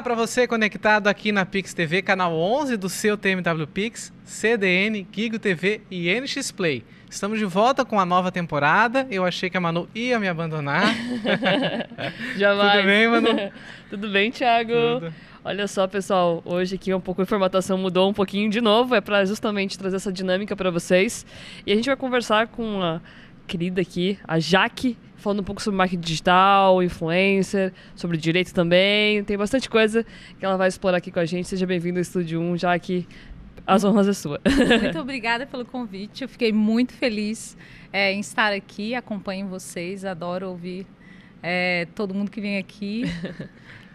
Olá para você conectado aqui na Pix TV, canal 11 do seu TMW Pix, CDN, Gigo TV e NX Play. Estamos de volta com a nova temporada. Eu achei que a Manu ia me abandonar. Jamais. Tudo bem, Manu? Tudo bem, Thiago? Tudo. Olha só, pessoal, hoje aqui um pouco a formatação mudou um pouquinho de novo, é para justamente trazer essa dinâmica para vocês. E a gente vai conversar com a querida aqui, a Jaque, falando um pouco sobre marketing digital, influencer, sobre direito também. Tem bastante coisa que ela vai explorar aqui com a gente. Seja bem-vindo ao Estúdio 1, Jaque. As honras é sua. Muito obrigada pelo convite. Eu fiquei muito feliz é, em estar aqui. Acompanho vocês, adoro ouvir é, todo mundo que vem aqui.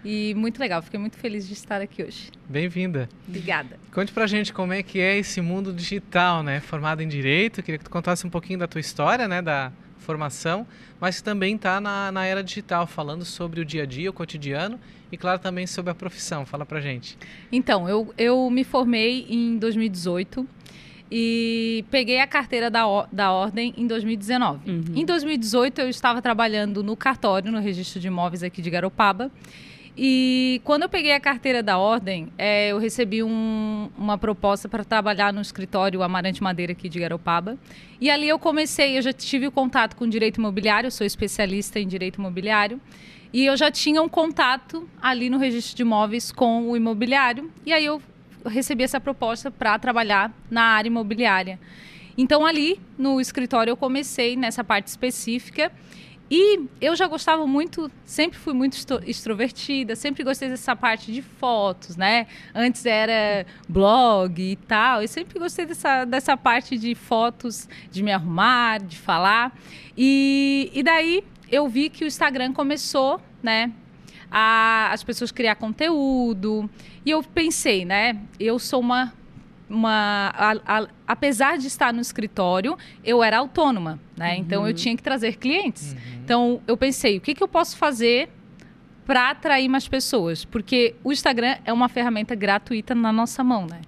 E muito legal, fiquei muito feliz de estar aqui hoje. Bem-vinda. Obrigada. Conte pra gente como é que é esse mundo digital, né? Formado em Direito, queria que tu contasse um pouquinho da tua história, né? Da formação, mas também está na, na era digital, falando sobre o dia a dia, o cotidiano e, claro, também sobre a profissão. Fala pra gente. Então, eu, eu me formei em 2018 e peguei a carteira da, da ordem em 2019. Uhum. Em 2018, eu estava trabalhando no cartório, no registro de imóveis aqui de Garopaba. E quando eu peguei a carteira da ordem, é, eu recebi um, uma proposta para trabalhar no escritório Amarante Madeira aqui de Garopaba. E ali eu comecei, eu já tive o contato com direito imobiliário, sou especialista em direito imobiliário. E eu já tinha um contato ali no registro de imóveis com o imobiliário. E aí eu recebi essa proposta para trabalhar na área imobiliária. Então ali no escritório eu comecei nessa parte específica e eu já gostava muito, sempre fui muito extrovertida, sempre gostei dessa parte de fotos, né? Antes era blog e tal, e sempre gostei dessa, dessa parte de fotos, de me arrumar, de falar. E, e daí eu vi que o Instagram começou, né? A, as pessoas criar conteúdo. E eu pensei, né? Eu sou uma uma a, a, apesar de estar no escritório, eu era autônoma, né? Uhum. Então eu tinha que trazer clientes. Uhum. Então eu pensei, o que, que eu posso fazer para atrair mais pessoas? Porque o Instagram é uma ferramenta gratuita na nossa mão, né?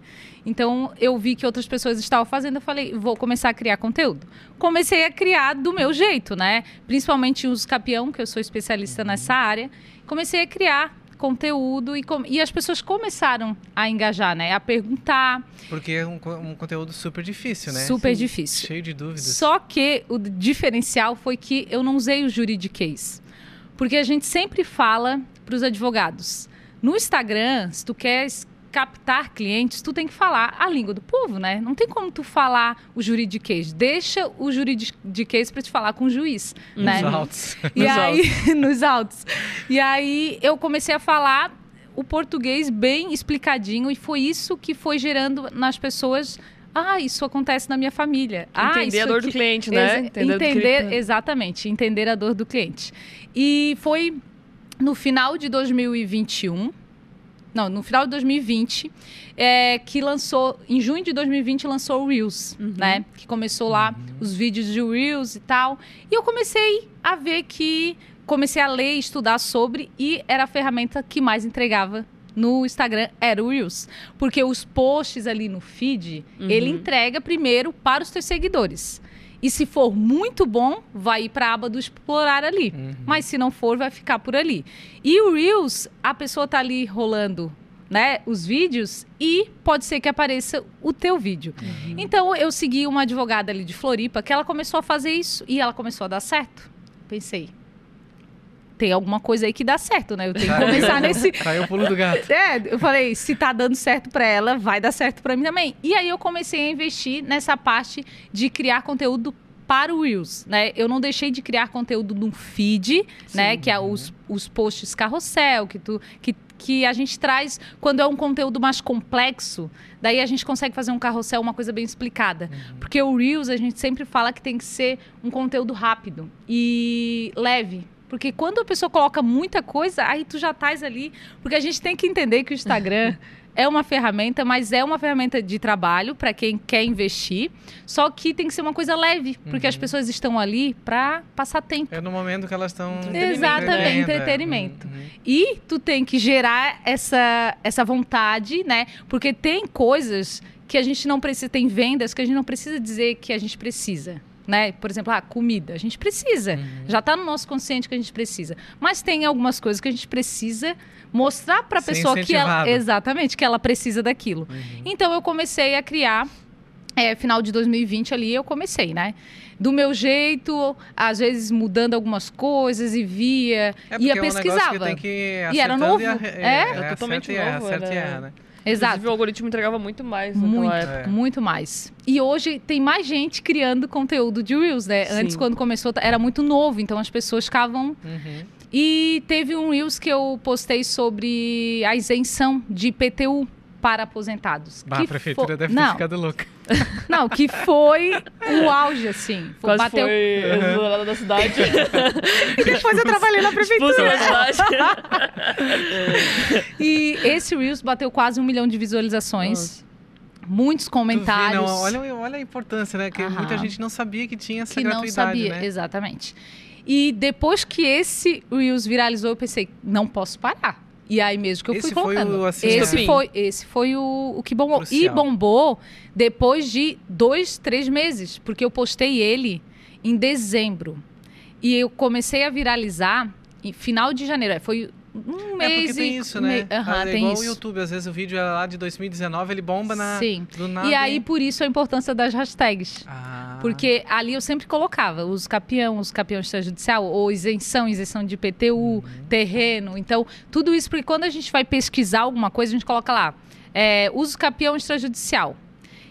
Então eu vi que outras pessoas estavam fazendo, eu falei, vou começar a criar conteúdo. Comecei a criar do meu jeito, né? Principalmente os capião, que eu sou especialista uhum. nessa área. Comecei a criar conteúdo e, com, e as pessoas começaram a engajar, né? A perguntar. Porque é um, um conteúdo super difícil, né? Super Sim, difícil. Cheio de dúvidas. Só que o diferencial foi que eu não usei o juridiquês. Porque a gente sempre fala para os advogados. No Instagram, se tu quer captar clientes, tu tem que falar a língua do povo, né? Não tem como tu falar o juridiquês. Deixa o juridiquês para te falar com o juiz, nos né? Altos. E nos aí, altos. nos altos. E aí eu comecei a falar o português bem explicadinho e foi isso que foi gerando nas pessoas ah, isso acontece na minha família. Ah, entender a dor do cliente, né? Entender, entender exatamente, entender a dor do cliente. E foi no final de 2021, não, no final de 2020, é, que lançou, em junho de 2020, lançou o Reels, uhum. né? Que começou lá uhum. os vídeos de Reels e tal. E eu comecei a ver que, comecei a ler e estudar sobre, e era a ferramenta que mais entregava no Instagram era o Reels. Porque os posts ali no feed, uhum. ele entrega primeiro para os teus seguidores. E se for muito bom, vai ir para a aba do explorar ali. Uhum. Mas se não for, vai ficar por ali. E o Reels, a pessoa tá ali rolando né, os vídeos e pode ser que apareça o teu vídeo. Uhum. Então eu segui uma advogada ali de Floripa que ela começou a fazer isso e ela começou a dar certo. Pensei, tem alguma coisa aí que dá certo, né? Eu tenho que começar nesse. Caiu o pulo do gato. É, eu falei, se tá dando certo para ela, vai dar certo para mim também. E aí eu comecei a investir nessa parte de criar conteúdo para o Reels, né? Eu não deixei de criar conteúdo no feed, Sim. né? Que é os, os posts carrossel, que tu que, que a gente traz quando é um conteúdo mais complexo, daí a gente consegue fazer um carrossel, uma coisa bem explicada. Uhum. Porque o Reels a gente sempre fala que tem que ser um conteúdo rápido e leve, porque quando a pessoa coloca muita coisa, aí tu já estás ali. Porque a gente tem que entender que o Instagram é uma ferramenta, mas é uma ferramenta de trabalho para quem quer investir. Só que tem que ser uma coisa leve, porque uhum. as pessoas estão ali para passar tempo. É no momento que elas estão. Exatamente, entretenimento. Uhum. E tu tem que gerar essa, essa vontade, né? Porque tem coisas que a gente não precisa, tem vendas que a gente não precisa dizer que a gente precisa né? Por exemplo, a comida, a gente precisa. Uhum. Já está no nosso consciente que a gente precisa. Mas tem algumas coisas que a gente precisa mostrar para a pessoa que ela exatamente que ela precisa daquilo. Uhum. Então eu comecei a criar é, final de 2020 ali eu comecei, né? Do meu jeito, às vezes mudando algumas coisas e via, É ia porque é um negócio pesquisava. que tem que E era novo. arre- É? Era totalmente acerta e erra, novo, e era- erra, né? Exato. Inclusive, o algoritmo entregava muito mais naquela Muito, época. É. muito mais. E hoje tem mais gente criando conteúdo de Reels, né? Sim. Antes, quando começou, era muito novo, então as pessoas ficavam. Uhum. E teve um Reels que eu postei sobre a isenção de IPTU para aposentados. Bah, que a prefeitura fo- deve ter não, ficado louca. Não, que foi o auge, assim. Foi- Quase foi exonerada da cidade. E depois eu trabalhei na prefeitura. E esse Reels bateu quase um milhão de visualizações. Muitos Tu vê, comentários. não, olha, olha a importância, né? Que Aham. muita gente não sabia que tinha essa que não gratuidade, sabia, né? exatamente. E depois que esse Reels viralizou, eu pensei, não posso parar. E aí mesmo que eu Esse fui foi colocando. o, assim, esse foi, esse foi o, o que bombou. E Crucial. bombou depois de dois, três meses, porque eu postei ele em dezembro. E eu comecei a viralizar em final de janeiro. É, Foi um É mês porque tem isso, né? me- é tem igual isso. o YouTube, às vezes o vídeo é lá de 2019, ele bomba na, Sim. do nada. E aí, por isso, a importância das hashtags. Ah, Porque ali eu sempre colocava os capião, os capião extrajudicial, ou isenção, isenção de IPTU, Uhum. terreno. Então, tudo isso, porque quando a gente vai pesquisar alguma coisa, a gente coloca lá, é, uso capião extrajudicial.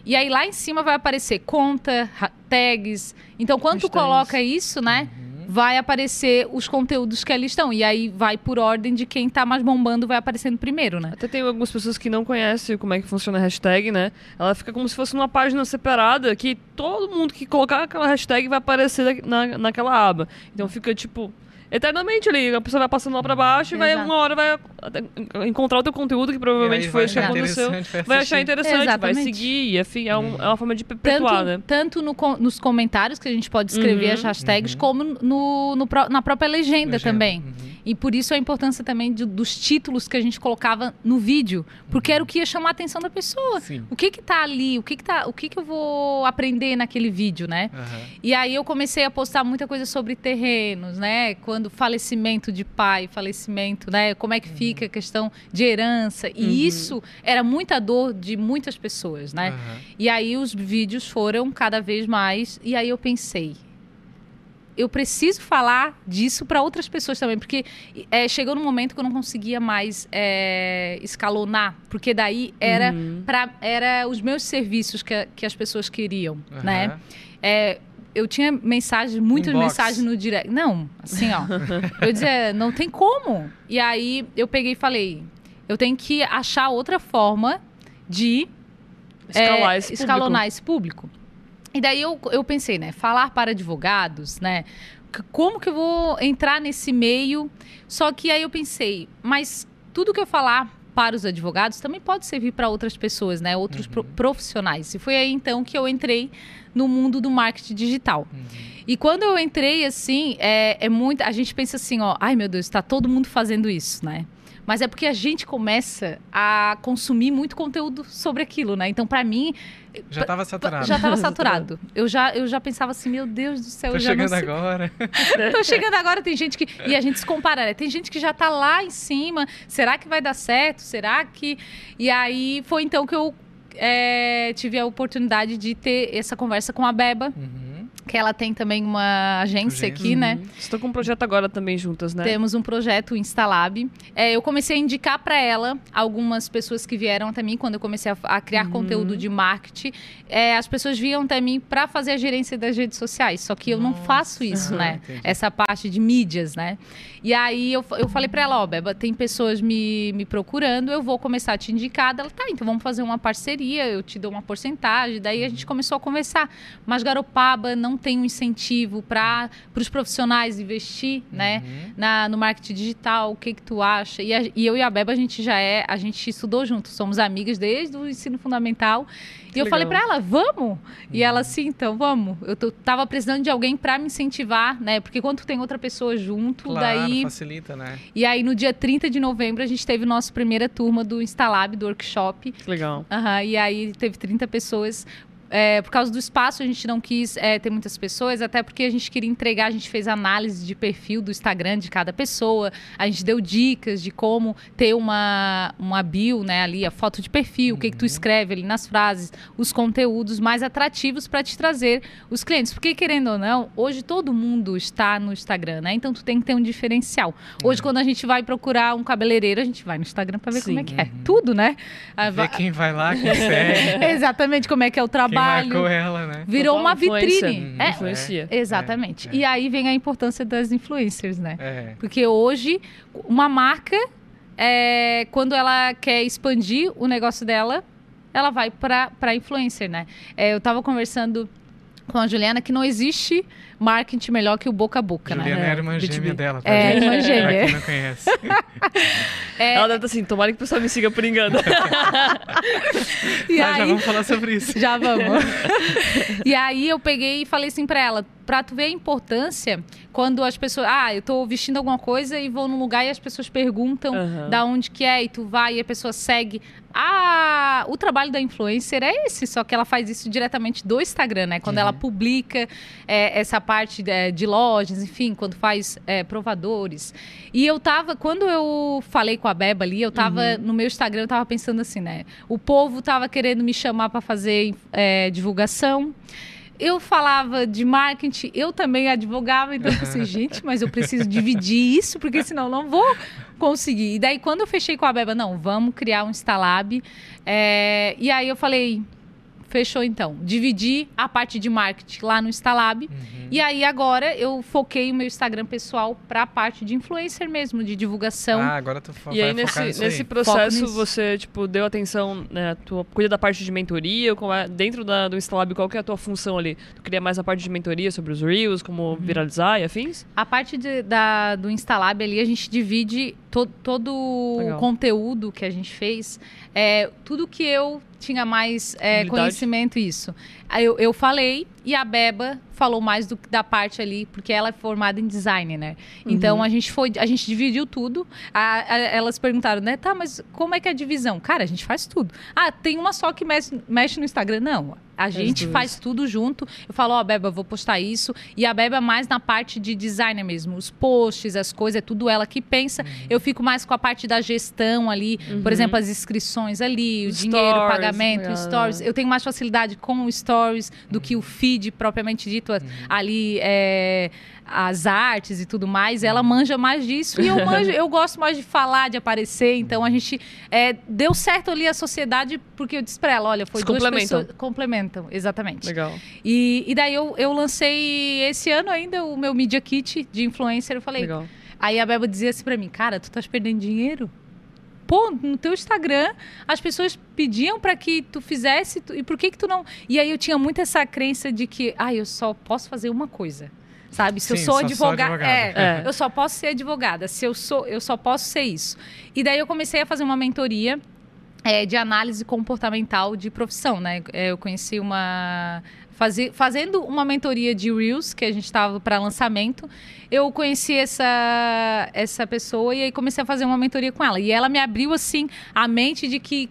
E aí lá em cima vai aparecer conta, tags. Então, quando tu coloca isso, né? Uhum. Vai aparecer os conteúdos que ali estão. E aí vai por ordem de quem tá mais bombando, vai aparecendo primeiro, né? Até tem algumas pessoas que não conhecem como é que funciona a hashtag, né? Ela fica como se fosse uma página separada que todo mundo que colocar aquela hashtag vai aparecer na, naquela aba. Então fica tipo. Eternamente ali, a pessoa vai passando lá pra baixo e vai, Exato. uma hora vai até encontrar o teu conteúdo, que provavelmente foi vai isso que aconteceu. interessante, Vai achar interessante, vai Exatamente. seguir, e enfim, é, um- Uhum. é uma forma de perpetuar, tanto, né? tanto no nos comentários que a gente pode escrever Uhum. as hashtags, Uhum. como no, no na própria legenda, Legenda. também. Uhum. E por isso a importância também de- dos títulos que a gente colocava no vídeo, porque era o que ia chamar a atenção da pessoa. Sim. O que que tá ali? O que que tá, o que que eu vou aprender naquele vídeo, né? Aham. E aí eu comecei a postar muita coisa sobre terrenos, né? Quando falecimento de pai, falecimento, né? Como é que fica a questão de herança. E Uhum. isso era muita dor de muitas pessoas, né? E aí os vídeos foram cada vez mais. E aí eu pensei, eu preciso falar disso para outras pessoas também, porque é, chegou num momento que eu não conseguia mais é, escalonar, porque daí era Uhum. para era os meus serviços que, que as pessoas queriam, Aham. né? É, eu tinha mensagens, muitas Inbox. mensagens no direct. Não, assim, ó. eu dizia, não tem como. E aí eu peguei e falei, eu tenho que achar outra forma de Escalar esse público. escalonar esse público. E daí eu, eu pensei, né? Falar para advogados, né? Como que eu vou entrar nesse meio? Só que aí eu pensei, mas tudo que eu falar para os advogados também pode servir para outras pessoas, né? Outros Uhum. pro- profissionais. E foi aí então que eu entrei no mundo do marketing digital. Uhum. E quando eu entrei, assim, é, é muito. A gente pensa assim, ó, ai meu Deus, está todo mundo fazendo isso, né? Mas é porque a gente começa a consumir muito conteúdo sobre aquilo, né? Então, para mim, Já estava saturado. já estava saturado. Eu já, eu já pensava assim, meu Deus do céu, Tô eu já não chegando sei. agora. Tô chegando agora, tem gente que. E a gente se compara, né? Tem gente que já tá lá em cima. Será que vai dar certo? Será que. E aí foi então que eu é, tive a oportunidade de ter essa conversa com a Beba, Uhum. Que ela tem também uma agência Agência. aqui, né? Vocês estão com um projeto agora também juntas, né? Temos um projeto, o Instalab. É, eu comecei a indicar para ela algumas pessoas que vieram até mim quando eu comecei a, a criar Uhum. conteúdo de marketing. É, as pessoas vinham até mim para fazer a gerência das redes sociais. Só que eu não Nossa. faço isso, Aham, né? entendi. Essa parte de mídias, né? E aí eu, eu falei para ela, ó, Beba, tem pessoas me, me procurando, eu vou começar a te indicar. Ela, tá, então vamos fazer uma parceria, eu te dou uma porcentagem. Daí a gente começou a conversar. Mas Garopaba não tem um incentivo para os profissionais investir, né? Uhum. na- no marketing digital, o que que tu acha? E, a- e eu e a Beba, a gente já é, a gente estudou junto, somos amigas desde o ensino fundamental. Que e eu falei legal. pra ela, vamos? E ela, sim, então vamos. Eu tô, tava precisando de alguém pra me incentivar, né? Porque quando tu tem outra pessoa junto, Claro, daí... facilita, né? E aí, no dia 30 de novembro, a gente teve nossa primeira turma do Instalab, do workshop. Que legal. Aham, e aí teve 30 pessoas é, por causa do espaço, a gente não quis é, ter muitas pessoas, até porque a gente queria entregar, a gente fez análise de perfil do Instagram de cada pessoa, a gente deu dicas de como ter uma, uma bio, né, ali, a foto de perfil, uhum. o que, que tu escreve ali nas frases, os conteúdos mais atrativos para te trazer os clientes. Porque, querendo ou não, hoje todo mundo está no Instagram, né? Então tu tem que ter um diferencial. Hoje, uhum. quando a gente vai procurar um cabeleireiro, a gente vai no Instagram para ver Sim. como é que é. Uhum. Tudo, né? Ver quem vai lá, quem segue. Exatamente, como é que é o trabalho trabalho. marcou ela, né? Virou uma vitrine. É, influencia. É, exatamente. É, e aí vem a importância das influencers, né? É. Porque hoje, uma marca, é, quando ela quer expandir o negócio dela, ela vai para influencer, né? É, eu estava conversando com a Juliana que não existe marketing melhor que o boca a boca, Juliana né? é a irmã gêmea dela, tá? É, irmã gêmea. Pra quem não conhece. é... Ela deve estar assim, tomara que o pessoal me siga por engano. e ah, aí... Já vamos falar sobre isso. Já vamos. e aí eu peguei e falei assim pra ela, pra tu ver a importância quando as pessoas. Ah, eu tô vestindo alguma coisa e vou num lugar e as pessoas perguntam uhum. da onde que é, e tu vai e a pessoa segue. Ah, o trabalho da influencer é esse, só que ela faz isso diretamente do Instagram, né? Quando uhum. ela publica é, essa parte de, é, de, lojas, enfim, quando faz é, provadores. E eu tava, quando eu falei com a Beba ali, eu tava uhum. no meu Instagram, eu tava pensando assim, né? O povo tava querendo me chamar para fazer é, divulgação eu falava de marketing, eu também advogava, então eu pensei, gente, mas eu preciso dividir isso, porque senão não vou conseguir. E daí, quando eu fechei com a Beba, não, vamos criar um Instalab. É, e aí eu falei, Fechou então. Dividi a parte de marketing lá no Instalab. Uhum. E aí agora eu foquei o meu Instagram pessoal para a parte de influencer mesmo, de divulgação. Ah, agora tu E aí nesse, nesse processo você tipo deu atenção, né, tu cuida da parte de mentoria, é, dentro da, do Instalab, qual que é a tua função ali? Tu queria mais a parte de mentoria sobre os reels, como uhum. viralizar e afins? A parte de, da, do Instalab ali a gente divide to, todo Legal. o conteúdo que a gente fez, é, tudo que eu tinha mais é, conhecimento isso. Eu, eu falei e a Beba falou mais do, da parte ali, porque ela é formada em design, né? Uhum. Então a gente foi, a gente dividiu tudo. A, a, elas perguntaram, né? Tá, mas como é que é a divisão? Cara, a gente faz tudo. Ah, tem uma só que mexe, mexe no Instagram. Não, a gente faz tudo junto. Eu falo, ó, oh, Beba, vou postar isso. E a Beba mais na parte de design mesmo. Os posts, as coisas, é tudo ela que pensa. Uhum. Eu fico mais com a parte da gestão ali. Uhum. Por exemplo, as inscrições ali, o stories, dinheiro, o pagamento, uh... stories. Eu tenho mais facilidade com o stories do que o feed propriamente dito uhum. ali. É, as artes e tudo mais, ela uhum. manja mais disso e eu manjo, eu gosto mais de falar, de aparecer. Então a gente é, deu certo ali a sociedade porque eu disse para ela, olha, foi Se duas complementam. pessoas complementam, exatamente. Legal. E, e daí eu, eu lancei esse ano ainda o meu media kit de influencer. Eu falei, Legal. aí a Beba dizia assim para mim, cara, tu estás perdendo dinheiro? Pô, no teu Instagram, as pessoas pediam para que tu fizesse, tu, e por que que tu não... E aí eu tinha muito essa crença de que, ah, eu só posso fazer uma coisa sabe? Se Sim, eu sou advogada, é, é. eu só posso ser advogada. Se eu sou, eu só posso ser isso. E daí eu comecei a fazer uma mentoria é, de análise comportamental de profissão, né? É, eu conheci uma fazendo uma mentoria de Reels, que a gente estava para lançamento, eu conheci essa, essa pessoa e aí comecei a fazer uma mentoria com ela. E ela me abriu, assim, a mente de que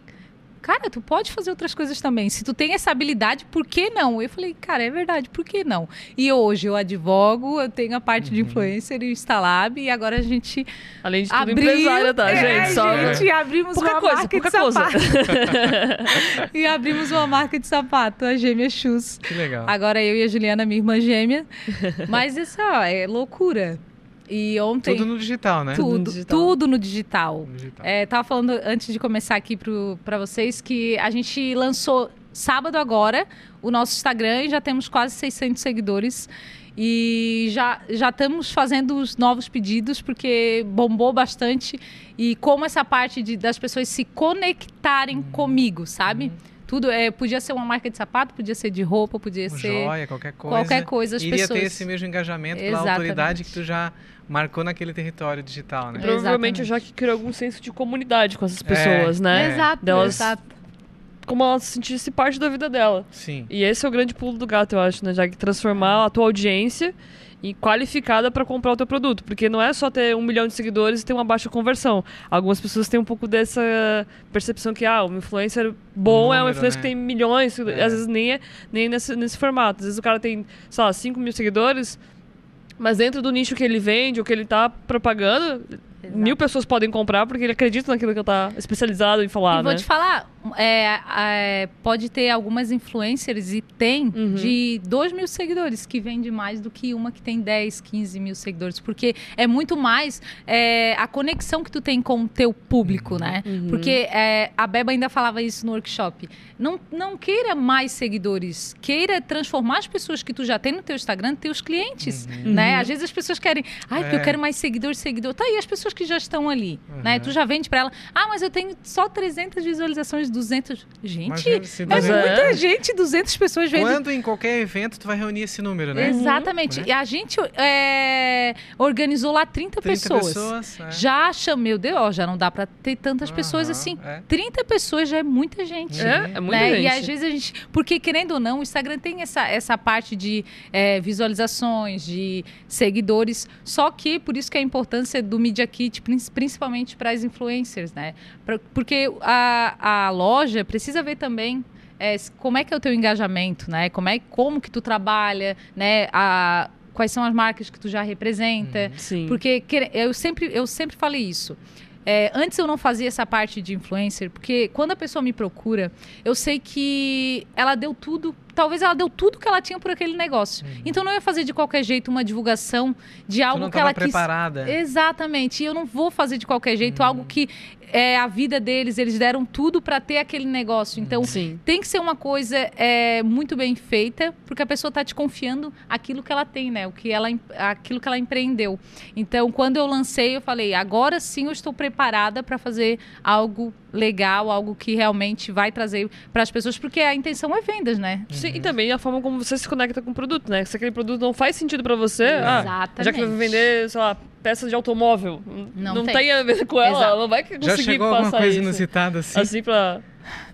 cara, tu pode fazer outras coisas também. Se tu tem essa habilidade, por que não? Eu falei, cara, é verdade, por que não? E hoje eu advogo, eu tenho a parte uhum. de influencer e o Instalab, e agora a gente. Além de tudo, abriu, empresária, tá, é, gente? Só... gente, abrimos uma coisa, marca de sapato. e abrimos uma marca de sapato, a Gêmea Shoes. Que legal. Agora eu e a Juliana, minha irmã gêmea. Mas isso ó, é loucura. E ontem. Tudo no digital, né? Tudo, no digital. tudo no digital. Digital. É, tava falando antes de começar aqui para vocês que a gente lançou sábado agora o nosso Instagram e já temos quase 600 seguidores. E já, já estamos fazendo os novos pedidos porque bombou bastante. E como essa parte de, das pessoas se conectarem uhum. comigo, sabe? Uhum. Tudo é, podia ser uma marca de sapato, podia ser de roupa, podia um ser joia, qualquer coisa. Qualquer coisa, as Iria pessoas... ter esse mesmo engajamento Exatamente. pela autoridade que tu já marcou naquele território digital, né? provavelmente já que criou algum senso de comunidade com essas pessoas, é, né? Exato, Delas exato como ela se sentisse parte da vida dela. Sim. E esse é o grande pulo do gato, eu acho, né? Já que transformar a tua audiência e qualificada para comprar o teu produto. Porque não é só ter um milhão de seguidores e ter uma baixa conversão. Algumas pessoas têm um pouco dessa percepção que, ah, um influencer bom é um Número, influencer né? que tem milhões, É. às vezes nem é nem nesse, nesse formato. Às vezes o cara tem, sei lá, 5 mil seguidores, mas dentro do nicho que ele vende, ou que ele tá propagando, mil pessoas podem comprar porque ele acredita naquilo que ele tá especializado em falar, e vou né? te falar, é, é, pode ter algumas influencers e tem Uhum. de 2 mil seguidores que vende mais do que uma que tem 10, 15 mil seguidores. Porque é muito mais é, a conexão que tu tem com o teu público, né? Uhum. Porque é, a Beba ainda falava isso no workshop. Não, não queira mais seguidores, queira transformar as pessoas que tu já tem no teu Instagram teus clientes, né? Uhum. Às vezes as pessoas querem, ai, porque eu É. quero mais seguidores, seguidor. Tá aí as pessoas que já estão ali, né? Uhum. Tu já vende pra ela, ah, mas eu tenho só 300 visualizações, 200. Gente, Imagina se é muita gente, 200 pessoas vendo. Quando em qualquer evento tu vai reunir esse número, né? Exatamente. Né? E a gente é, organizou lá 30, 30 pessoas. pessoas. é. Já chamei, meu Deus, já não dá pra ter tantas pessoas Aham, assim. é. 30 pessoas já é muita gente. É, é muita né? gente. E às vezes a gente. Porque, querendo ou não, o Instagram tem essa, essa parte de é, visualizações, de seguidores. Só que por isso que a importância do Media Kit, prin- principalmente para as influencers, né? Pra- porque a, a loja precisa ver também. é, como é que é o teu engajamento, né? Como é como que tu trabalha, né? A, quais são as marcas que tu já representa? Sim. Porque quer- eu sempre, eu sempre falei isso. É, antes eu não fazia essa parte de influencer, porque quando a pessoa me procura, eu sei que ela deu tudo, talvez ela deu tudo que ela tinha por aquele negócio. Então eu não ia fazer de qualquer jeito uma divulgação de algo não que ela tava quis. preparada. Exatamente. E eu não vou fazer de qualquer jeito algo que é a vida deles, eles deram tudo para ter aquele negócio. Então Sim. tem que ser uma coisa é, muito bem feita, porque a pessoa está te confiando aquilo que ela tem, né? O que ela, aquilo que ela empreendeu. Então, quando eu lancei, eu falei, agora sim eu estou preparada para fazer algo legal, algo que realmente vai trazer para as pessoas, porque a intenção é vendas, né? Sim, e também a forma como você se conecta com o produto, né? Se aquele produto não faz sentido pra você, ah, já que vai vender, sei lá, peças de automóvel, Não não, tem. tem. a ver com ela, Exato. ela não vai Já conseguir chegou alguma passar coisa isso. inusitada assim? Assim pra...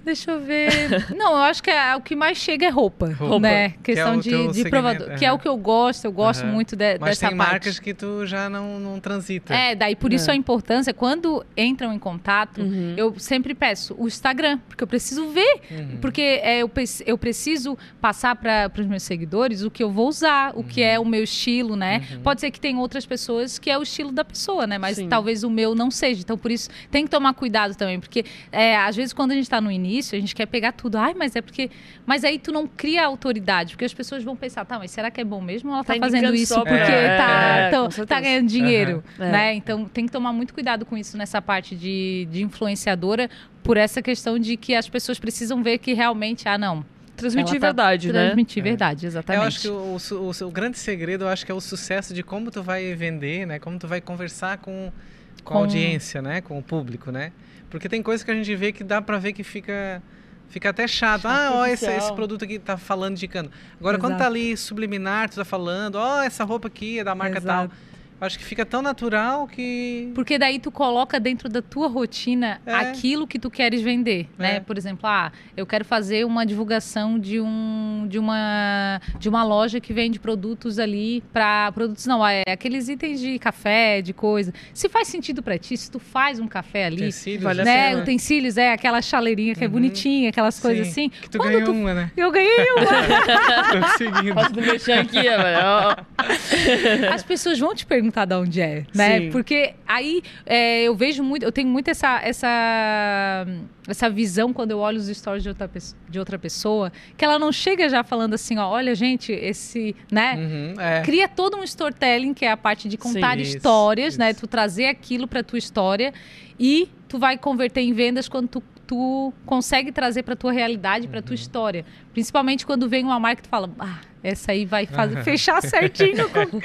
Deixa eu ver. Não, eu acho que é, o que mais chega é roupa, Roupa. né? Que é Questão o de, de provador, que é o que eu gosto, eu gosto Aham. muito de- Mas dessa tem parte. marcas que tu já não, não transita. É, daí por isso É. a importância, quando entram em contato, Uhum. eu sempre peço o Instagram, porque eu preciso ver. Uhum. Porque é, eu, eu preciso passar para os meus seguidores o que eu vou usar, o que é o meu estilo, né? Uhum. Pode ser que tem outras pessoas que é o estilo da pessoa, né? Mas Sim. talvez o meu não seja. Então, por isso, tem que tomar cuidado também. Porque, é, às vezes, quando a gente está no início, a gente quer pegar tudo. Ai, mas é porque... Mas aí tu não cria autoridade. Porque as pessoas vão pensar, tá, mas será que é bom mesmo? Ela tá, Tá fazendo isso só porque É, tá, é, tão- com tá certeza. ganhando dinheiro, Aham. né? Então, tem que tomar muito cuidado com isso nessa parte de, de influenciadora. Por essa questão de que as pessoas precisam ver que realmente, ah, não... Transmitir tá verdade, né? Transmitir É. verdade, exatamente. Eu acho que o, o o, o grande segredo, eu acho que é o sucesso de como tu vai vender, né? Como tu vai conversar com, com, Com- a audiência, né? Com o público, né? Porque tem coisas que a gente vê que dá pra ver que fica fica até chato. Ah, ó, esse, esse produto aqui tá falando de cano. Agora, quando tá Exato. ali subliminar, tu tá falando, ó, essa roupa aqui é da marca Exato. tal. Acho que fica tão natural que... Porque daí tu coloca dentro da tua rotina É. aquilo que tu queres vender, né? É. Por exemplo, ah, eu quero fazer uma divulgação de um de uma de uma loja que vende produtos ali para produtos não, é aqueles itens de café, de coisa. Se faz sentido para ti, se tu faz um café ali, Utensílios, vale a né, utensílios, é aquela chaleirinha que é Uhum. bonitinha, aquelas coisas Sim, assim. Que tu Quando ganhou tu- uma, né? Eu ganhei uma. Tô seguindo. Do mexer aqui, velho. As pessoas vão te perguntar de onde é, né? Sim. Porque aí é, eu vejo muito, eu tenho muito essa, essa, essa visão quando eu olho os stories de outra, de outra pessoa, que ela não chega já falando assim, ó, olha, gente, esse, né? Uhum, é. Cria todo um storytelling, que é a parte de contar Sim, isso, histórias, né? isso. Tu trazer aquilo pra tua história e tu vai converter em vendas quando tu, tu consegue trazer pra tua realidade, Uhum. tua história. Principalmente quando vem uma marca que tu fala, ah, essa aí vai fazer, fechar certinho. Com...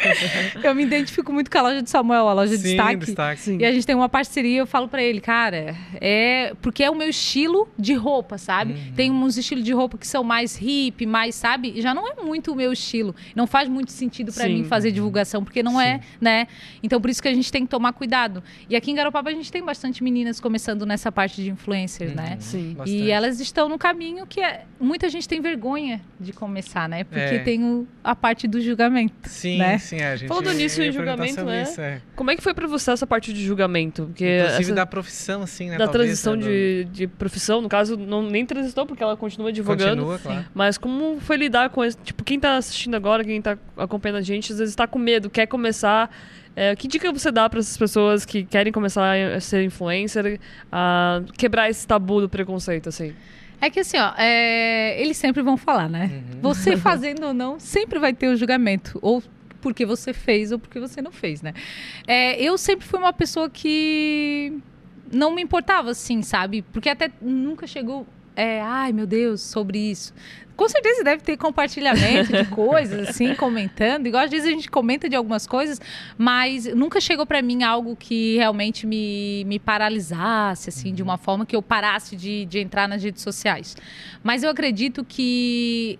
Eu me identifico muito com a loja de Samuel, a loja Sim, de destaque. destaque. Sim. E a gente tem uma parceria, eu falo para ele, cara, é porque é o meu estilo de roupa, sabe? Uhum. Tem uns estilos de roupa que são mais hip, mais, sabe? Já não é muito o meu estilo. Não faz muito sentido para Sim. mim fazer divulgação, porque não é, né? Então por isso que a gente tem que tomar cuidado. E aqui em Garopaba a gente tem bastante meninas começando nessa parte de influencers, né? Uhum. Sim. Bastante. E elas estão no caminho que é- muita gente tem vergonha de começar, né? Porque É. tem o- a parte do julgamento. Sim, né? sim, a gente Falando nisso em julgamento, né? isso, é. Como é que foi pra você essa parte de julgamento? Porque Inclusive essa- da profissão, assim, né? da talvez, transição né, do- de, de profissão, no caso, não, nem transitou, porque ela continua divulgando. Continua, claro. Mas como foi lidar com isso? Tipo, quem tá assistindo agora, quem tá acompanhando a gente, às vezes tá com medo, quer começar. É, que dica você dá para essas pessoas que querem começar a ser influencer, a quebrar esse tabu do preconceito, assim? É que assim, ó, é, eles sempre vão falar, né? Uhum. Você fazendo ou não, sempre vai ter o julgamento. Ou porque você fez ou porque você não fez, né? É, eu sempre fui uma pessoa que não me importava, assim, sabe? Porque até nunca chegou. É, ai meu Deus, sobre isso. Com certeza deve ter compartilhamento de coisas, assim, comentando. Igual às vezes a gente comenta de algumas coisas, mas nunca chegou pra mim algo que realmente me, me paralisasse, assim, de uma forma que eu parasse de, de entrar nas redes sociais. Mas eu acredito que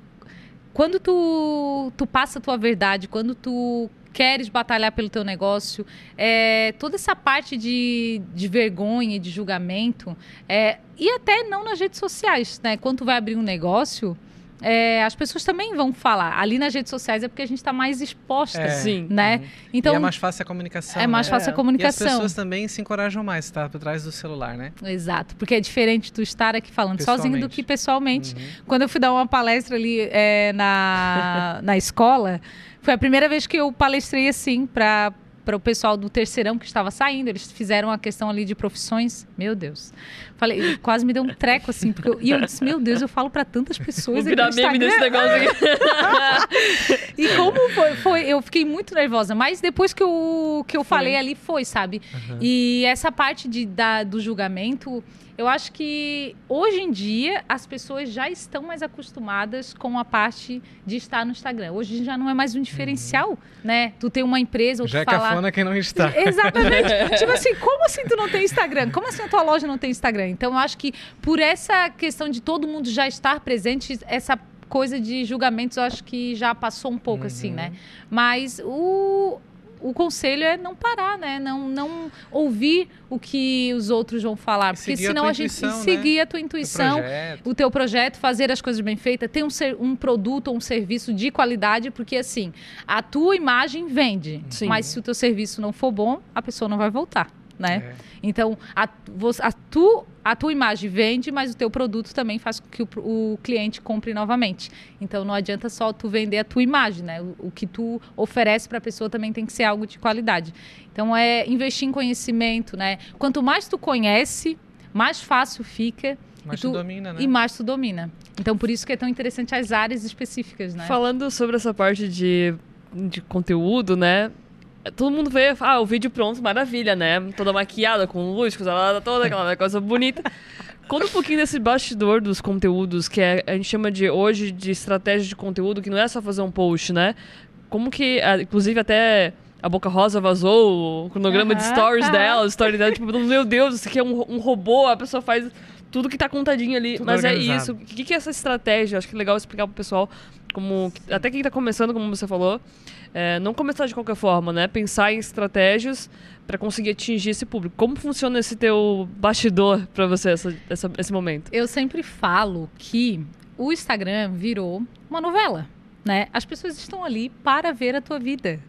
quando tu, tu passa a tua verdade, quando tu queres batalhar pelo teu negócio, é, toda essa parte de, de vergonha e de julgamento, é, e até não nas redes sociais, né? Quando tu vai abrir um negócio, é, as pessoas também vão falar. Ali nas redes sociais é porque a gente está mais exposta, É. Sim. né? Então e é mais fácil a comunicação. é mais né? fácil É. a E as comunicação. pessoas também se encorajam mais, tá? Por trás do celular, né? Exato, porque é diferente tu estar aqui falando sozinho do que pessoalmente. Uhum. Quando eu fui dar uma palestra ali é, na, na escola, foi a primeira vez que eu palestrei assim para para o pessoal do terceirão que estava saindo. Eles fizeram a questão ali de profissões. Meu Deus. Falei, quase me deu um treco assim. Porque eu, e eu disse, meu Deus, eu falo para tantas Vou pessoas. aqui virar no meme desse negócio aqui. E como foi, foi? Eu fiquei muito nervosa. Mas depois que eu, que eu Foi. falei ali, foi, sabe? Uhum. E essa parte de, da, do julgamento, eu acho que hoje em dia as pessoas já estão mais acostumadas com a parte de estar no Instagram. Hoje já não é mais um diferencial, né? Tu ter uma empresa ou Já é tu falar. cafona quem não está. Exatamente. tipo assim, como assim tu não tem Instagram? Como assim a tua loja não tem Instagram? Então eu acho que por essa questão de todo mundo já estar presente, essa coisa de julgamentos eu acho que já passou um pouco assim, Uhum. né? Mas o o conselho é não parar, né? Não, não ouvir o que os outros vão falar. E Porque a senão tua a, gente intuição, né? seguir a tua O intuição, projeto. o teu projeto, fazer as coisas bem feitas, ter um, ser- um produto ou um serviço de qualidade, porque assim, a tua imagem vende. Sim. Mas se o teu serviço não for bom, a pessoa não vai voltar, né? É. Então, a, a, tu, a tua imagem vende, mas o teu produto também faz com que o, o cliente compre novamente. Então, não adianta só tu vender a tua imagem, né? O, o que tu oferece para a pessoa também tem que ser algo de qualidade. Então, é investir em conhecimento, né? Quanto mais tu conhece, mais fácil fica Mas E tu tu- domina, né? e mais tu domina. Então, por isso que é tão interessante as áreas específicas, né? Falando sobre essa parte de, de conteúdo, né? Todo mundo vê, ah, o vídeo pronto, maravilha, né? Toda maquiada, com luz, lá, toda aquela coisa bonita. Conta um pouquinho desse bastidor dos conteúdos, que é- a gente chama de hoje de estratégia de conteúdo, que não é só fazer um post, né? Como que, inclusive até a Boca Rosa vazou o cronograma de Aham, stories dela, story dela, tipo, meu Deus, isso aqui é um, um robô, a pessoa faz tudo que tá contadinho ali. Tudo Mas é organizado. isso. O que, que é essa estratégia? Acho que é legal explicar pro pessoal, como até quem tá começando, como você falou, é, não começar de qualquer forma, né? Pensar em estratégias para conseguir atingir esse público. Como funciona esse teu bastidor para você, essa, essa- esse momento? Eu sempre falo que o Instagram virou uma novela. Né? As pessoas estão ali para ver a tua vida.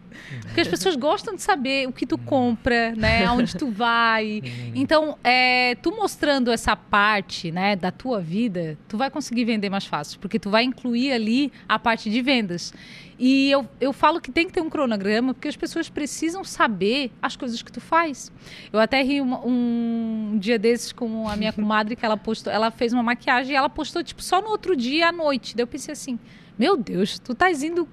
Porque as pessoas gostam de saber o que tu compra, né? Aonde tu vai. Então, é, tu mostrando essa parte, né, da tua vida, tu vai conseguir vender mais fácil, porque tu vai incluir ali a parte de vendas. E eu, eu falo que tem que ter um cronograma, porque as pessoas precisam saber as coisas que tu faz. Eu até ri uma- um, dia desses com a minha comadre, que ela postou, ela fez uma maquiagem e ela postou, tipo, só no outro dia à noite. Daí eu pensei assim, Meu Deus, tu tá indo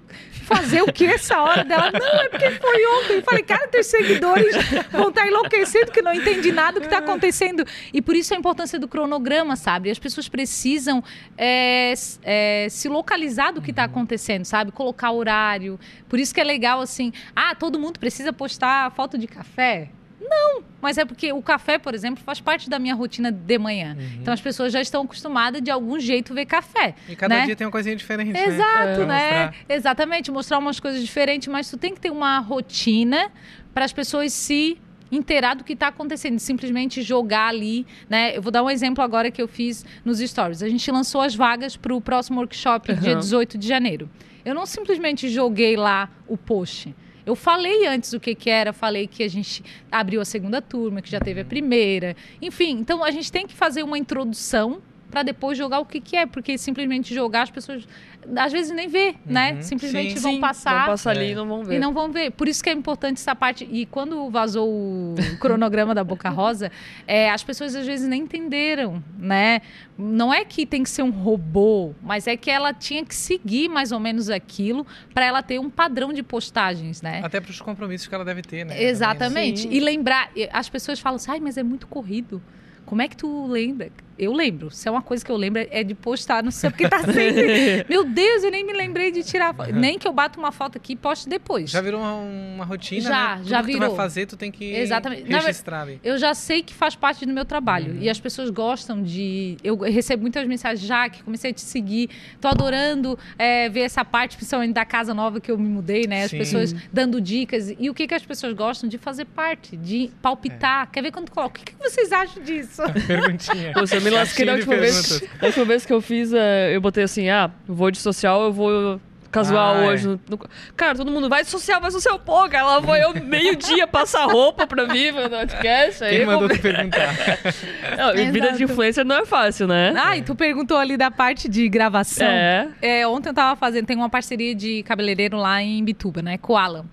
fazer o que essa hora dela? Não, é porque foi ontem. Eu falei, cara, teus seguidores vão estar tá enlouquecendo que não entendi nada do que está acontecendo. E por isso a importância do cronograma, sabe? As pessoas precisam é, é, se localizar do que está acontecendo, sabe? Colocar horário. Por isso que é legal assim, ah, todo mundo precisa postar foto de café. Não, mas é porque o café, por exemplo, faz parte da minha rotina de manhã. Uhum. Então as pessoas já estão acostumadas de algum jeito ver café. E cada né? dia tem uma coisinha diferente. Exato, né? né? Mostrar. Exatamente, mostrar umas coisas diferentes, mas tu tem que ter uma rotina para as pessoas se inteirar do que está acontecendo, simplesmente jogar ali, né? Eu vou dar um exemplo agora que eu fiz nos stories. A gente lançou as vagas para o próximo workshop, uhum. dia 18 de janeiro. Eu não simplesmente joguei lá o post. Eu falei antes o que, que era, falei que a gente abriu a segunda turma, que já teve a primeira. Enfim, então a gente tem que fazer uma introdução para depois jogar o que, que é, porque simplesmente jogar as pessoas às vezes nem vê, né? uhum. né? Simplesmente sim, vão sim, passar. Vão passar ali é. e não vão ver. E não vão ver. Por isso que é importante essa parte. E quando vazou o cronograma da Boca Rosa, é, as pessoas às vezes nem entenderam, né? Não é que tem que ser um robô, mas é que ela tinha que seguir mais ou menos aquilo para ela ter um padrão de postagens, né? Até para os compromissos que ela deve ter, né? Exatamente. E lembrar, as pessoas falam assim, ai, mas é muito corrido. Como é que tu lembra? Eu lembro. Se é uma coisa que eu lembro, é de postar, não sei porque tá sempre. Meu Deus, eu nem me lembrei de tirar. Uhum. Nem que eu bato uma foto aqui e poste depois. Já virou uma, uma rotina, já, né? Já, virou. Que tu vai fazer, tu tem que Exatamente. registrar ali. Eu já sei que faz parte do meu trabalho. Uhum. E as pessoas gostam de. Eu recebo muitas mensagens, já que comecei a te seguir. Tô adorando é, ver essa parte, principalmente da casa nova que eu me mudei, né? As Sim. pessoas dando dicas. E o que, que as pessoas gostam? De fazer parte, de palpitar. É. Quer ver quando coloca? O que, que vocês acham disso? Perguntinha. Você me lasquei na última vez. A última vez que eu fiz, uh, eu botei assim, ah, vou de social, eu vou casual ah, hoje. No, no... Cara, todo mundo vai social, vai social. Pô, cara, lá vou eu meio-dia passar roupa pra vir no podcast. Aí Quem mandou vou... tu perguntar? não, vida de influencer não é fácil, né? Ah, e tu perguntou ali da parte de gravação. É. é. Ontem eu tava fazendo, tem uma parceria de cabeleireiro lá em Bituba, né? Com o Alan.